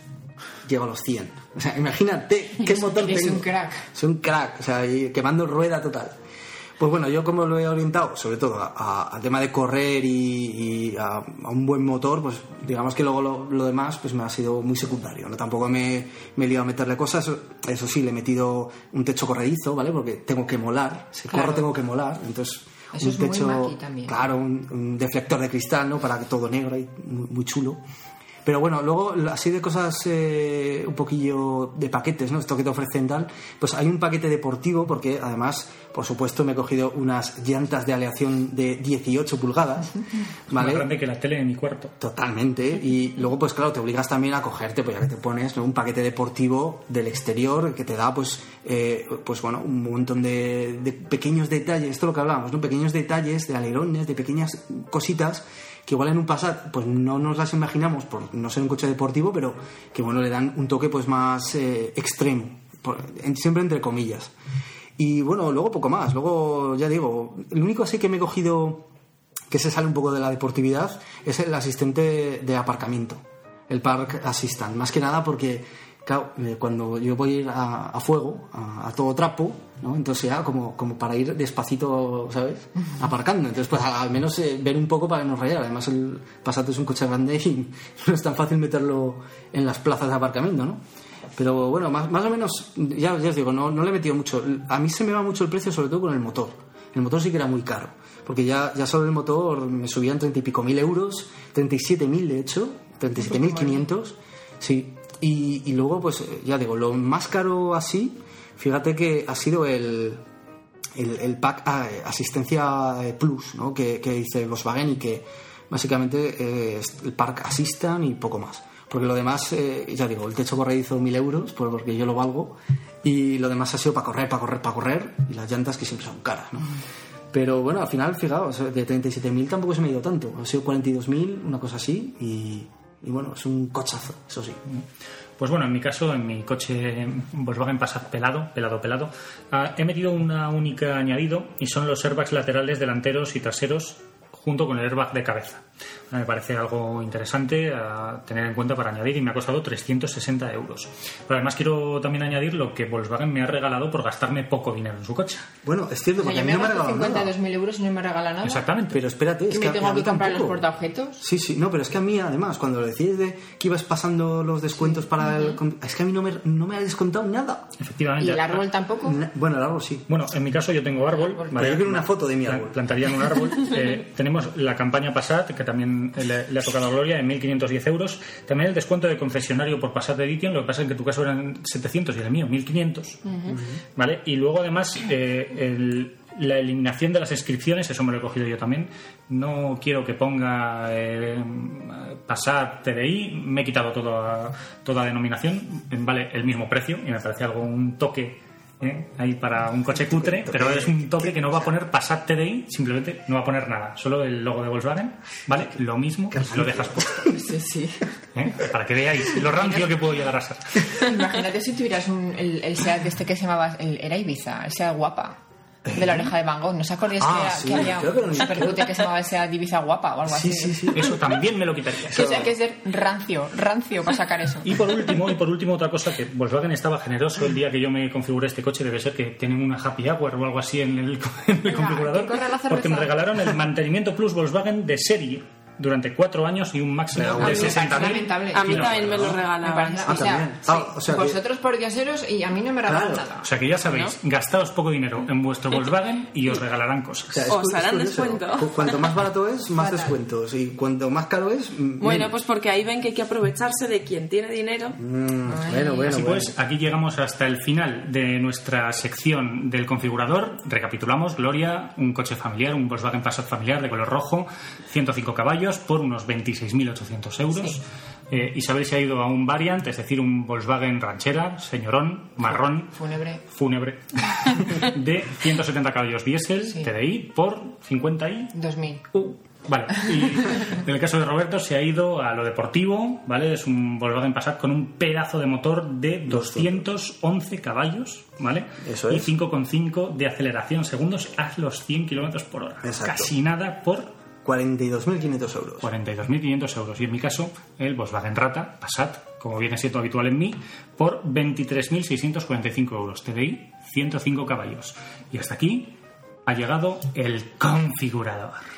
D: llego a los 100. *laughs* O sea, imagínate qué motor
E: eres
D: tengo.
E: un crack.
D: Soy un crack, o sea, y quemando rueda total. Pues bueno, yo como lo he orientado, sobre todo a- a- al tema de correr y, y a, a un buen motor, pues digamos que luego lo, lo demás pues me ha sido muy secundario. ¿no? Tampoco me, me he liado a meterle cosas, eso sí, le he metido un techo corredizo, ¿vale? Porque tengo que molar, si
E: Claro.
D: corro tengo que molar, entonces
E: Eso
D: un techo,
E: también.
D: claro, un, un deflector de cristal, ¿no? Para que todo negro y muy, muy chulo. Pero bueno, luego así de cosas eh, un poquillo de paquetes, ¿no? Esto que te ofrecen tal, pues hay un paquete deportivo porque además, por supuesto, me he cogido unas llantas de aleación de 18 pulgadas,
B: Más grande que la tele de mi cuarto.
D: Totalmente. Y luego, pues claro, te obligas también a cogerte, pues ya que te pones ¿no? un paquete deportivo del exterior que te da, pues, eh, pues bueno, un montón de, de pequeños detalles. Esto es lo que hablábamos, ¿no? Pequeños detalles de alerones, de pequeñas cositas que igual en un Passat, pues no nos las imaginamos por no ser un coche deportivo, pero que bueno, le dan un toque pues más eh, extremo, siempre entre comillas. Y bueno, luego poco más. Luego, ya digo, el único así que me he cogido que se sale un poco de la deportividad es el asistente de aparcamiento, el Park Assistant. Más que nada porque, eh, cuando yo voy a ir a, fuego, a todo trapo, ¿no? entonces ya como, como para ir despacito, ¿sabes? Aparcando. Entonces, pues al menos eh, ver un poco para no rayar. Además, el Passat es un coche grande y *laughs* no es tan fácil meterlo en las plazas de aparcamiento, ¿no? Pero bueno, más, más o menos, ya, ya os digo, no, no le he metido mucho. A mí se me va mucho el precio, sobre todo con el motor. El motor sí que era muy caro, porque ya, ya solo el motor me subían treinta y pico mil euros, 37.000 de hecho, 37.500, sí. Y, y luego, pues ya digo, lo más caro así, fíjate que ha sido el, el, el pack ah, eh, asistencia eh, plus ¿no? que, que dice Volkswagen y que básicamente eh, el Park Assistant y poco más. Porque lo demás, eh, ya digo, el techo corredizo mil euros, pues porque yo lo valgo, y lo demás ha sido para correr, para correr, para correr, y las llantas que siempre son caras, ¿no? Pero bueno, al final, fijaos, de 37.000 tampoco se me ha ido tanto, ha sido 42.000, una cosa así, y, y bueno, es un cochazo, eso sí.
B: Pues bueno, en mi caso, en mi coche Volkswagen Passat pelado, pelado, pelado, ah, he metido una única añadido y son los airbags laterales delanteros y traseros junto con el airbag de cabeza. Me parece algo interesante a tener en cuenta para añadir y me ha costado 360 euros. Pero además quiero también añadir lo que Volkswagen me ha regalado por gastarme poco dinero en su coche.
D: Bueno, es cierto,
E: O sea,
D: porque a
E: yo
D: mí
E: me
D: no me ha regalado nada.
E: 52.000 euros y no me regala nada.
B: Exactamente.
D: Pero espérate, es
E: ¿Y
D: que
E: me tengo que comprar los portaobjetos?
D: Sí, sí, no, pero es que a mí además, cuando decías de que ibas pasando los descuentos para el... Es que a mí no me, no me ha descontado nada.
B: Efectivamente.
E: ¿Y el árbol tampoco?
D: Na- Bueno, el árbol sí.
B: Bueno, en mi caso yo tengo árbol.
D: Pero yo quiero una foto de mi árbol.
B: Plantaría en un árbol. *laughs* Eh, tenemos la campaña Passat, que también le, le ha tocado a Gloria, en 1.510 euros. También el descuento de concesionario por Passat Edition, lo que pasa es que en tu caso eran 700 y el mío 1.500. ¿Vale? Y luego además eh, el- la eliminación de las inscripciones, eso me lo he cogido yo también. No quiero que ponga eh, Passat TDI, me he quitado toda, toda denominación, vale el mismo precio y me parece algo un toque ¿eh? ahí para un coche cutre, pero es un toque que no va a poner Passat TDI, simplemente no va a poner nada, solo el logo de Volkswagen, ¿vale? Lo mismo, lo dejas puesto,
E: Sí, sí.
B: ¿eh? para que veáis lo rancio que puedo llegar a ser. *laughs*
E: Imagínate si tuvieras un, el, el SEAT este que se llamaba... el- era Ibiza, el SEAT guapa. De la oreja de Van Gogh. ¿No os acordáis
D: Ah,
E: que,
D: sí,
E: que había
D: creo que
E: un supercute que se llamaba el SEAT Ibiza guapa o algo
D: Sí,
E: así?
D: sí, sí.
B: Eso también me lo quitaría.
E: Que sea que ser rancio, rancio para sacar eso.
B: Y por último, y por último otra cosa que Volkswagen estaba generoso el día que yo me configuré este coche, debe ser que tienen una happy hour o algo así en el, *laughs* en el configurador, porque me regalaron el mantenimiento plus Volkswagen de serie durante cuatro años y un máximo de
E: A mí me
B: 60.000
E: parece lamentable.
C: A mí también me lo
E: Me
C: regalaban.
E: parece-
D: Ah,
E: o sea,
D: Ah, o sea que-
E: vosotros por dioseros y a mí no me regalan
D: Claro.
E: nada.
B: O sea que ya sabéis, gastaos poco dinero en vuestro Volkswagen y os regalarán
D: O sea,
B: cosas.
C: Os harán descuento.
D: Cu- Cuanto más barato es, más
E: Fatal.
D: descuentos. Y cuanto más caro es, mm,
C: Bueno,
D: menos.
C: pues porque ahí ven que hay que aprovecharse de quien tiene dinero.
D: Mm, bueno, bueno,
B: Así
D: bueno.
B: pues, aquí llegamos hasta el final de nuestra sección del configurador. Recapitulamos, Gloria, un coche familiar, un Volkswagen Passat familiar de color rojo, 105 caballos por unos 26.800 euros. Eh, Isabel se ha ido a un Variant, es decir, un Volkswagen ranchera, señorón, marrón,
E: Fúnebre.
B: fúnebre, *laughs* de 170 caballos diésel,
E: Sí.
B: TDI, por 50 y
E: 2000.
B: Uh, vale. Y en el caso de Roberto se ha ido a lo deportivo, ¿vale? Es un Volkswagen Passat con un pedazo de motor de 211 caballos, ¿vale?
D: Eso
B: y
D: es.
B: 5,5 de aceleración segundos a los 100 kilómetros por hora.
D: Exacto.
B: Casi nada por
D: 42.500 euros.
B: 42.500 euros. Y en mi caso, el Volkswagen Rata Passat, como viene siendo habitual en mí, por 23.645 euros. TDI, 105 caballos. Y hasta aquí ha llegado el configurador.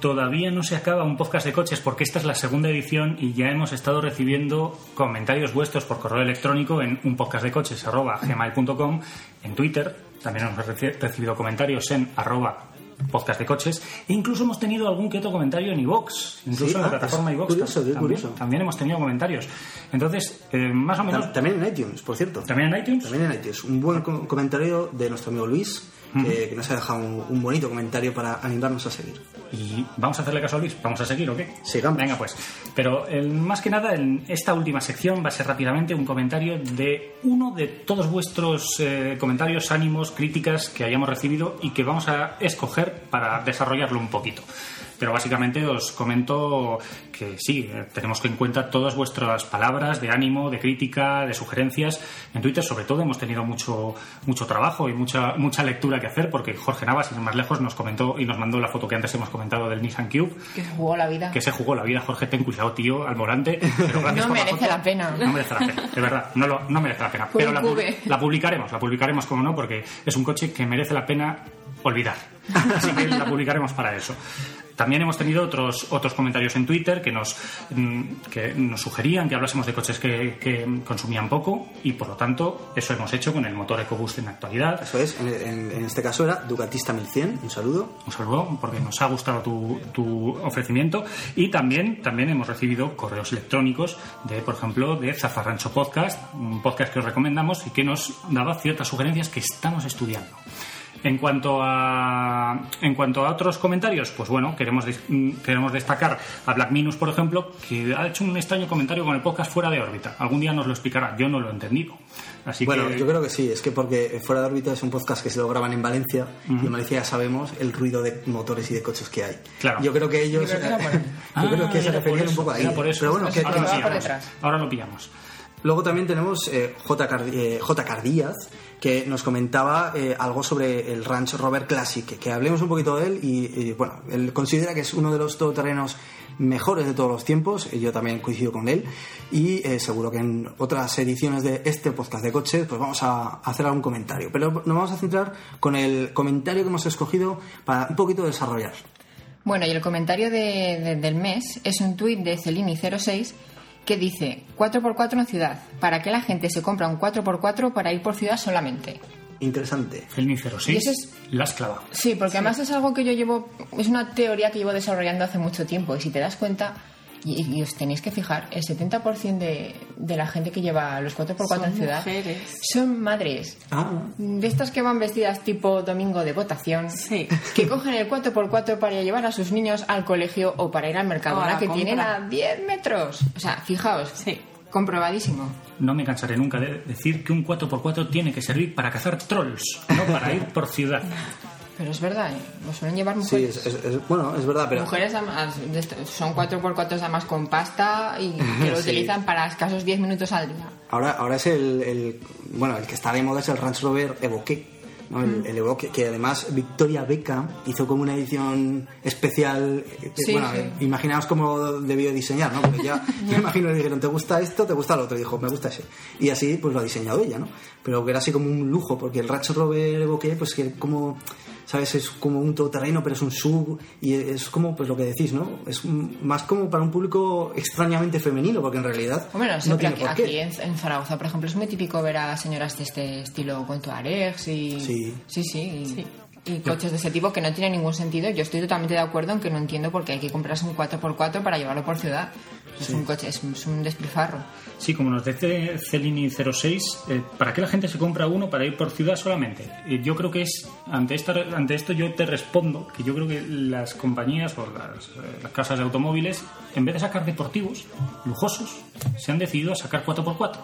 B: Todavía no se acaba un podcast de coches porque esta es la segunda edición y ya hemos estado recibiendo comentarios vuestros por correo electrónico en unpodcastdecoches.gmail.com en Twitter, también hemos reci- recibido comentarios en arroba podcast de coches e incluso hemos tenido algún que otro comentario en iVox, incluso
D: Sí,
B: en la
D: ah,
B: plataforma
D: es
B: iVox
D: curioso,
B: también,
D: curioso.
B: también hemos tenido comentarios. Entonces, eh, más o menos...
D: Tam- También en iTunes, por cierto.
B: ¿También en iTunes?
D: También en iTunes. Un buen co- comentario de nuestro amigo Luis, que, que nos ha dejado un, un bonito comentario para animarnos a seguir.
B: ¿Y vamos a hacerle caso a Luis? ¿Vamos a seguir o qué?
D: Sigamos.
B: Venga, pues. Pero el- más que nada, en esta última sección va a ser rápidamente un comentario de uno de todos vuestros eh, comentarios, ánimos, críticas que hayamos recibido y que vamos a escoger para desarrollarlo un poquito. Pero básicamente os comento que sí, eh, tenemos en cuenta todas vuestras palabras de ánimo, de crítica, de sugerencias. En Twitter, sobre todo, hemos tenido mucho, mucho trabajo y mucha, mucha lectura que hacer porque Jorge Navas, sin ir más lejos, nos comentó y nos mandó la foto que antes hemos comentado del Nissan Cube
E: Que se jugó la vida.
B: que se jugó la vida. Jorge, ten cuidado, tío, al volante. *laughs* Pero
E: No merece
B: foto.
E: la pena.
B: No merece la pena, de verdad. No, lo- no merece la pena.
E: Por
B: Pero la, la publicaremos, la publicaremos, como no, porque es un coche que merece la pena olvidar. *laughs* Así que la publicaremos para eso. También hemos tenido otros, otros comentarios en Twitter que nos, mm, que nos sugerían que hablásemos de coches que, que consumían poco y por lo tanto eso hemos hecho con el motor EcoBoost en la actualidad.
D: Eso es, en, en- en este caso era Ducatista 1100, un saludo.
B: Un saludo porque nos ha gustado tu, tu ofrecimiento y también, también hemos recibido correos electrónicos de, por ejemplo, de Zafarrancho Podcast, un podcast que os recomendamos y que nos daba ciertas sugerencias que estamos estudiando. En cuanto a en cuanto a otros comentarios, pues bueno, queremos des- mm, queremos destacar a Black Minus, por ejemplo, que ha hecho un extraño comentario con el podcast fuera de órbita. Algún día nos lo explicará. Yo no lo he entendido. Así
D: Bueno,
B: que
D: yo creo que sí, es que porque Fuera de órbita es un podcast que se lo graban en Valencia y en Valencia ya sabemos el ruido de motores y de coches que hay.
B: Claro.
D: Yo creo que ellos.
E: Yo creo que era por ahí.
D: yo creo que
B: Ah,
D: se
B: por
D: referían un poco ahí.
B: por eso.
D: Pero bueno, que-
E: Eso
D: que
E: detrás.
B: Ahora lo pillamos.
D: Luego también tenemos eh, J. Car- eh, J. Que nos comentaba eh, algo sobre el Ranch Rover Classic, que, hablemos un poquito de él y, bueno, él considera que es uno de los todoterrenos mejores de todos los tiempos, yo también coincido con él, y seguro que en otras ediciones de este podcast de coches pues vamos a hacer algún comentario, pero nos vamos a centrar con el comentario que hemos escogido para un poquito desarrollar.
E: Bueno, y el comentario de- del mes es un tuit de Celini06 que dice 4x4 en ciudad. ¿Para qué la gente se compra un 4x4 para ir por ciudad solamente?
D: Interesante.
B: Felni
E: Y
B: 06,
E: ese es-
B: la has clavado.
E: Sí, porque además es algo que yo llevo, es una teoría que llevo desarrollando hace mucho tiempo y si te das cuenta, y, y os tenéis que fijar, el 70% de, de la gente que lleva los 4x4
C: Son
E: en ciudad
C: mujeres.
E: son madres.
D: Ah,
E: De estas que van vestidas tipo domingo de votación,
C: Sí.
E: que cogen el 4x4 para llevar a sus niños al colegio o para ir al mercado,
C: O a la
E: que
C: compra.
E: tienen a 10 metros. O sea, fijaos,
C: Sí.
E: comprobadísimo.
B: No me cansaré nunca de decir que un 4x4 tiene que servir para cazar trolls, no para ir por ciudad.
E: Pero es verdad, ¿eh? lo suelen llevar
D: sí,
E: mujeres.
D: es, es- es- bueno, es verdad, pero...
E: Mujeres además, son 4x4 además con pasta y *laughs* que lo
D: Sí.
E: utilizan para escasos 10 minutos al día.
D: Ahora, ahora es el, el- bueno el que está de moda es el Range Rover Evoque, ¿no? el,
E: Mm.
D: el Evoque que además Victoria Beckham hizo como una edición especial. eh,
E: Sí,
D: bueno,
E: sí.
D: imaginaos cómo debió diseñar, ¿no? Porque ya *laughs* me imagino le dijeron te gusta esto, te gusta lo otro, y dijo me gusta ese y así pues lo ha diseñado ella, ¿no? Pero que era así como un lujo porque el Range Rover Evoque pues que como ¿Sabes? Es como un todoterreno, pero es un sub. Y es como, pues lo que decís, ¿no? Es un- más como para un público extrañamente femenino, porque en realidad.
E: Bueno,
D: no tiene
E: aquí,
D: por qué.
E: aquí en, en Zaragoza, por ejemplo, es muy típico ver a señoras de este estilo con tuaregs y...
D: Sí.
E: Sí, sí. y- Y coches de ese tipo que no tienen ningún sentido. Yo estoy totalmente de acuerdo en que no entiendo por qué hay que comprarse un 4x4 para llevarlo por ciudad. Es un coche, es, es un despilfarro.
B: Sí, como nos dice Celini06, eh, ¿para qué la gente se compra uno para ir por ciudad solamente? Yo creo que es, ante, esta, ante esto yo te respondo que yo creo que las compañías o las, eh, las casas de automóviles, en vez de sacar deportivos lujosos, se han decidido a sacar 4x4.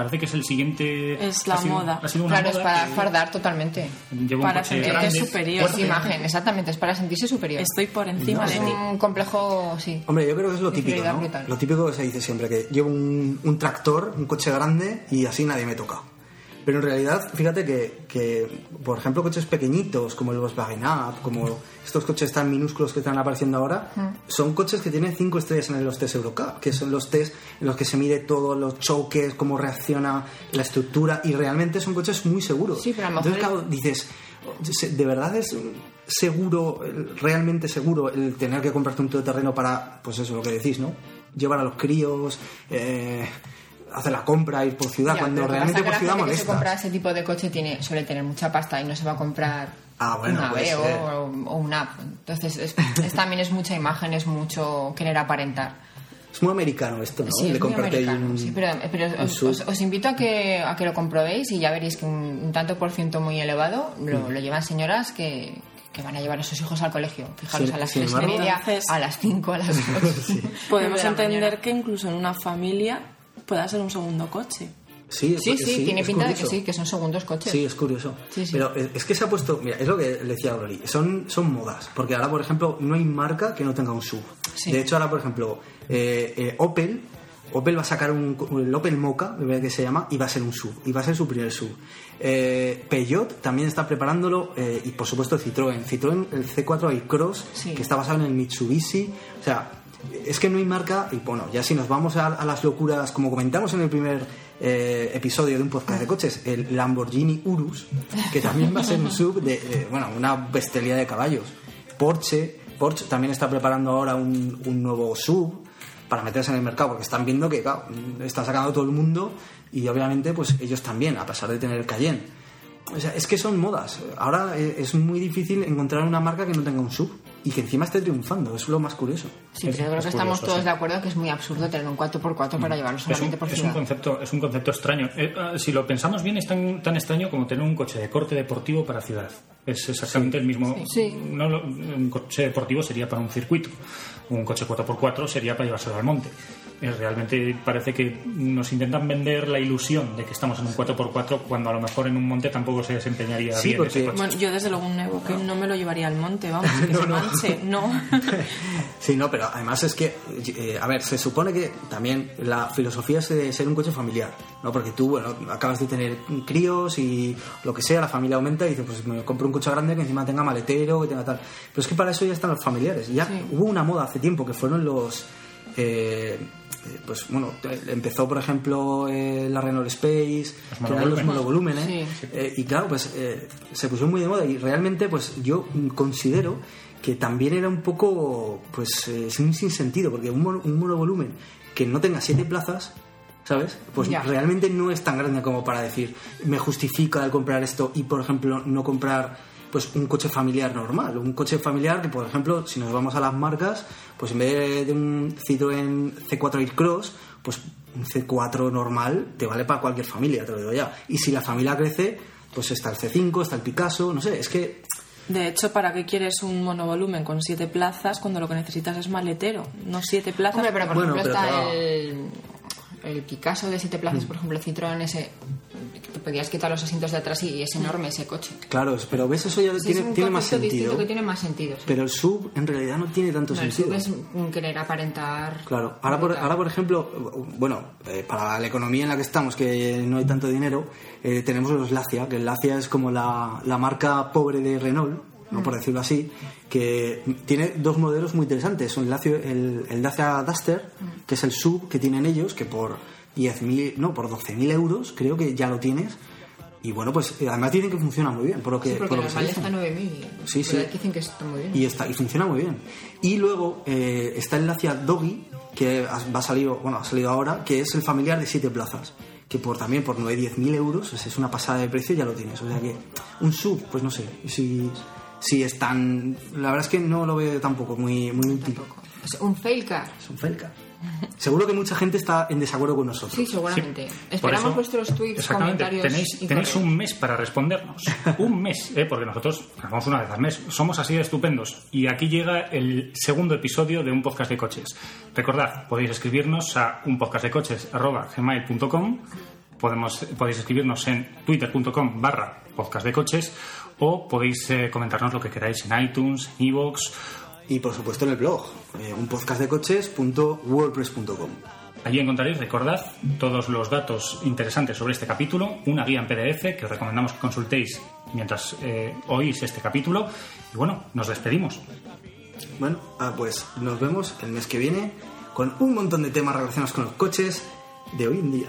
B: Parece que es el siguiente...
C: Es la
B: ha sido-
C: moda.
B: Ha sido una
E: Claro, es para fardar totalmente.
B: lleva
C: para sentirte superior.
E: Es
B: fuerte.
E: imagen, exactamente, es para sentirse superior.
C: Estoy por encima
E: es
C: de ti.
E: un complejo, sí.
D: Hombre, yo creo que es lo típico, ¿no? Lo típico que se dice siempre, que llevo un, un tractor, un coche grande y así nadie me toca. Pero en realidad, fíjate que, que, por ejemplo, coches pequeñitos como el Volkswagen Up, como estos coches tan minúsculos que están apareciendo ahora, son coches que tienen cinco estrellas en los test Eurocar, que son los test en los que se mide todos los choques, cómo reacciona la estructura, y realmente son coches muy seguros.
E: Sí, pero a lo mejor
D: Entonces, claro, dices, ¿se- ¿de verdad es seguro, realmente seguro, el tener que comprarte un todoterreno para, pues eso, lo que decís, ¿no? Llevar a los críos, eh, hacer la compra, ir por ciudad,
E: Ya,
D: cuando realmente por ciudad
E: gente que se compra ese tipo de coche tiene, suele tener mucha pasta y no se va a comprar
D: Ah, bueno,
E: una
D: ser.
E: o, o una app. Entonces, es, es- también es mucha imagen, es mucho querer aparentar.
D: Es muy americano esto, ¿no?
E: Sí,
D: De
E: es muy americano,
D: un-
E: sí, pero, pero os, os- os invito a que, a que lo comprobéis y ya veréis que un, un tanto por ciento muy elevado lo,
D: Mm.
E: lo llevan señoras que, que van a llevar a sus hijos al colegio. Fijaros,
D: Sin-
E: a las tres y media, a las 5, a las *laughs* 2.
C: Podemos entender que incluso en una familia pueda ser un segundo coche.
D: Sí, es-
E: Sí, sí, tiene
D: es
E: pinta de que sí, que son segundos coches.
D: Sí, es curioso.
E: Sí, sí.
D: Pero es que se ha puesto, mira, es lo que le decía a Glory, son, son modas. Porque ahora, por ejemplo, no hay marca que no tenga un sub.
E: Sí.
D: De hecho, ahora, por ejemplo, eh, eh, Opel, Opel va a sacar un, el Opel Mocha, que se llama, y va a ser un sub. Y va a ser su primer sub. Eh, Peugeot también está preparándolo, eh, y por supuesto Citroën. Citroën, el C4 y Cross,
E: Sí.
D: que está basado en el Mitsubishi. O sea, es que no hay marca, y bueno, ya si nos vamos a, las locuras, como comentamos en el primer eh, episodio de un podcast de coches, el Lamborghini Urus, que también va a ser un sub de, de, bueno, una bestialidad de caballos. Porsche, Porsche también está preparando ahora un, un nuevo sub para meterse en el mercado, porque están viendo que, claro, está sacando todo el mundo y obviamente pues ellos también, a pesar de tener el Cayenne. O sea, es que son modas. Ahora eh, es muy difícil encontrar una marca que no tenga un sub y que encima esté triunfando. Es lo más curioso.
E: Sí,
B: Es-
E: pero yo creo
B: es
E: que estamos
B: curioso,
E: todos
B: sí.
E: de acuerdo que es muy absurdo tener un 4x4 para llevarlo
B: Es un,
E: solamente por
B: es un concepto, es un concepto extraño. Eh, ah, si lo pensamos bien, es tan, tan extraño como tener un coche de corte deportivo para ciudad. Es exactamente el mismo.
E: Sí.
B: No, un coche deportivo sería para un circuito. Un coche 4x4 sería para llevárselo al monte. Eh, Realmente parece que nos intentan vender la ilusión de que estamos en un 4x4 cuando a lo mejor en un monte tampoco se desempeñaría
D: Sí,
B: bien
D: porque-
B: ese coche.
C: Bueno, yo desde luego un Evo que no me lo llevaría al monte, vamos, *laughs* que se manche, no. *laughs*
D: Sí, no, pero además es que, eh, a ver, se supone que también la filosofía es de ser un coche familiar, ¿no? Porque tú, bueno, acabas de tener críos y lo que sea, la familia aumenta y dices, pues me compro un coche grande que encima tenga maletero, que tenga tal. Pero es que para eso ya están los familiares. Ya
C: Sí.
D: hubo una moda hace tiempo que fueron los... eh, eh, pues bueno, eh, empezó por ejemplo eh, la Renault Space, que eran los
B: monovolúmenes.
E: Sí.
D: eh, y claro, pues eh, se puso muy de moda y realmente pues yo considero que también era un poco pues eh, sin, sin sentido, porque un, mono- un monovolumen que no tenga siete plazas, ¿sabes? Pues
E: Ya.
D: realmente no es tan grande como para decir, me justifica el comprar esto y por ejemplo no comprar pues un coche familiar normal, un coche familiar que por ejemplo si nos vamos a las marcas, pues en vez de un Citroën C4 Aircross, pues un C4 normal te vale para cualquier familia, te lo digo ya. Y si la familia crece, pues está el C5, está el Picasso, no sé, es que
C: De hecho, ¿para qué quieres un monovolumen con siete plazas cuando lo que necesitas es maletero? No siete plazas.
E: Hombre, pero por
D: Bueno,
E: ejemplo
D: pero
E: está
D: claro.
E: el, el Picasso de siete plazas, por ejemplo, el Citroën ese, podías quitar los asientos de atrás y es enorme ese coche.
D: claro, pero ves eso ya tiene,
E: es un
D: tiene más sentido.
E: que tiene más sentido. sí.
D: Pero el sub en realidad no tiene tanto
E: No, el
D: sentido.
E: sub es un querer aparentar.
D: Claro, ahora por, ahora por ejemplo, bueno, eh, para la economía en la que estamos, que no hay tanto dinero, eh, tenemos los Lacia, que el Lacia es como la, la marca pobre de Renault, ¿no? por decirlo así, que tiene dos modelos muy interesantes. Un Lacio, el, el Dacia Duster, que es el sub que tienen ellos, que por 10.000, no, por 12.000 euros creo que ya lo tienes. Y bueno, pues eh, además dicen que funciona muy bien, por lo que,
E: Sí, porque
D: por lo que se
E: está a 9.000.
D: Sí, sí.
E: Dicen que está muy bien.
D: Y, está, y funciona muy bien. Y luego eh, está el Lacia Doggy, que ha, va a salir, bueno, ha salido ahora, que es el familiar de siete plazas. Que por también por 9 mil euros, es es una pasada de precio, ya lo tienes. O sea que un sub, pues no sé, si, si es tan. La verdad es que no lo veo tampoco muy, muy útil.
E: Es un fail car.
D: Es un Felcar. Seguro que mucha gente está en desacuerdo con nosotros.
E: Sí, seguramente.
B: Por
E: Esperamos
B: eso-
E: vuestros tweets, comentarios.
B: Tenéis, tenéis un mes para respondernos. un mes, ¿eh? porque nosotros grabamos una vez al mes. Somos así de estupendos. Y aquí llega el segundo episodio de un podcast de coches. Recordad, podéis escribirnos a unpodcastdecoches.gmail.com Podemos, podéis escribirnos en twitter.com barra podcast de coches o podéis eh, comentarnos lo que queráis en iTunes, en iVoox.
D: Y por supuesto en el blog, eh, un podcast de coches.wordpress.com.
B: Allí encontraréis, recordad, todos los datos interesantes sobre este capítulo, una guía en PDF que os recomendamos que consultéis mientras eh, oís este capítulo. Y bueno, nos despedimos.
D: Bueno, ah, pues nos vemos el mes que viene con un montón de temas relacionados con los coches de hoy en día.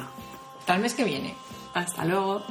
E: Hasta el mes que viene.
C: Hasta luego.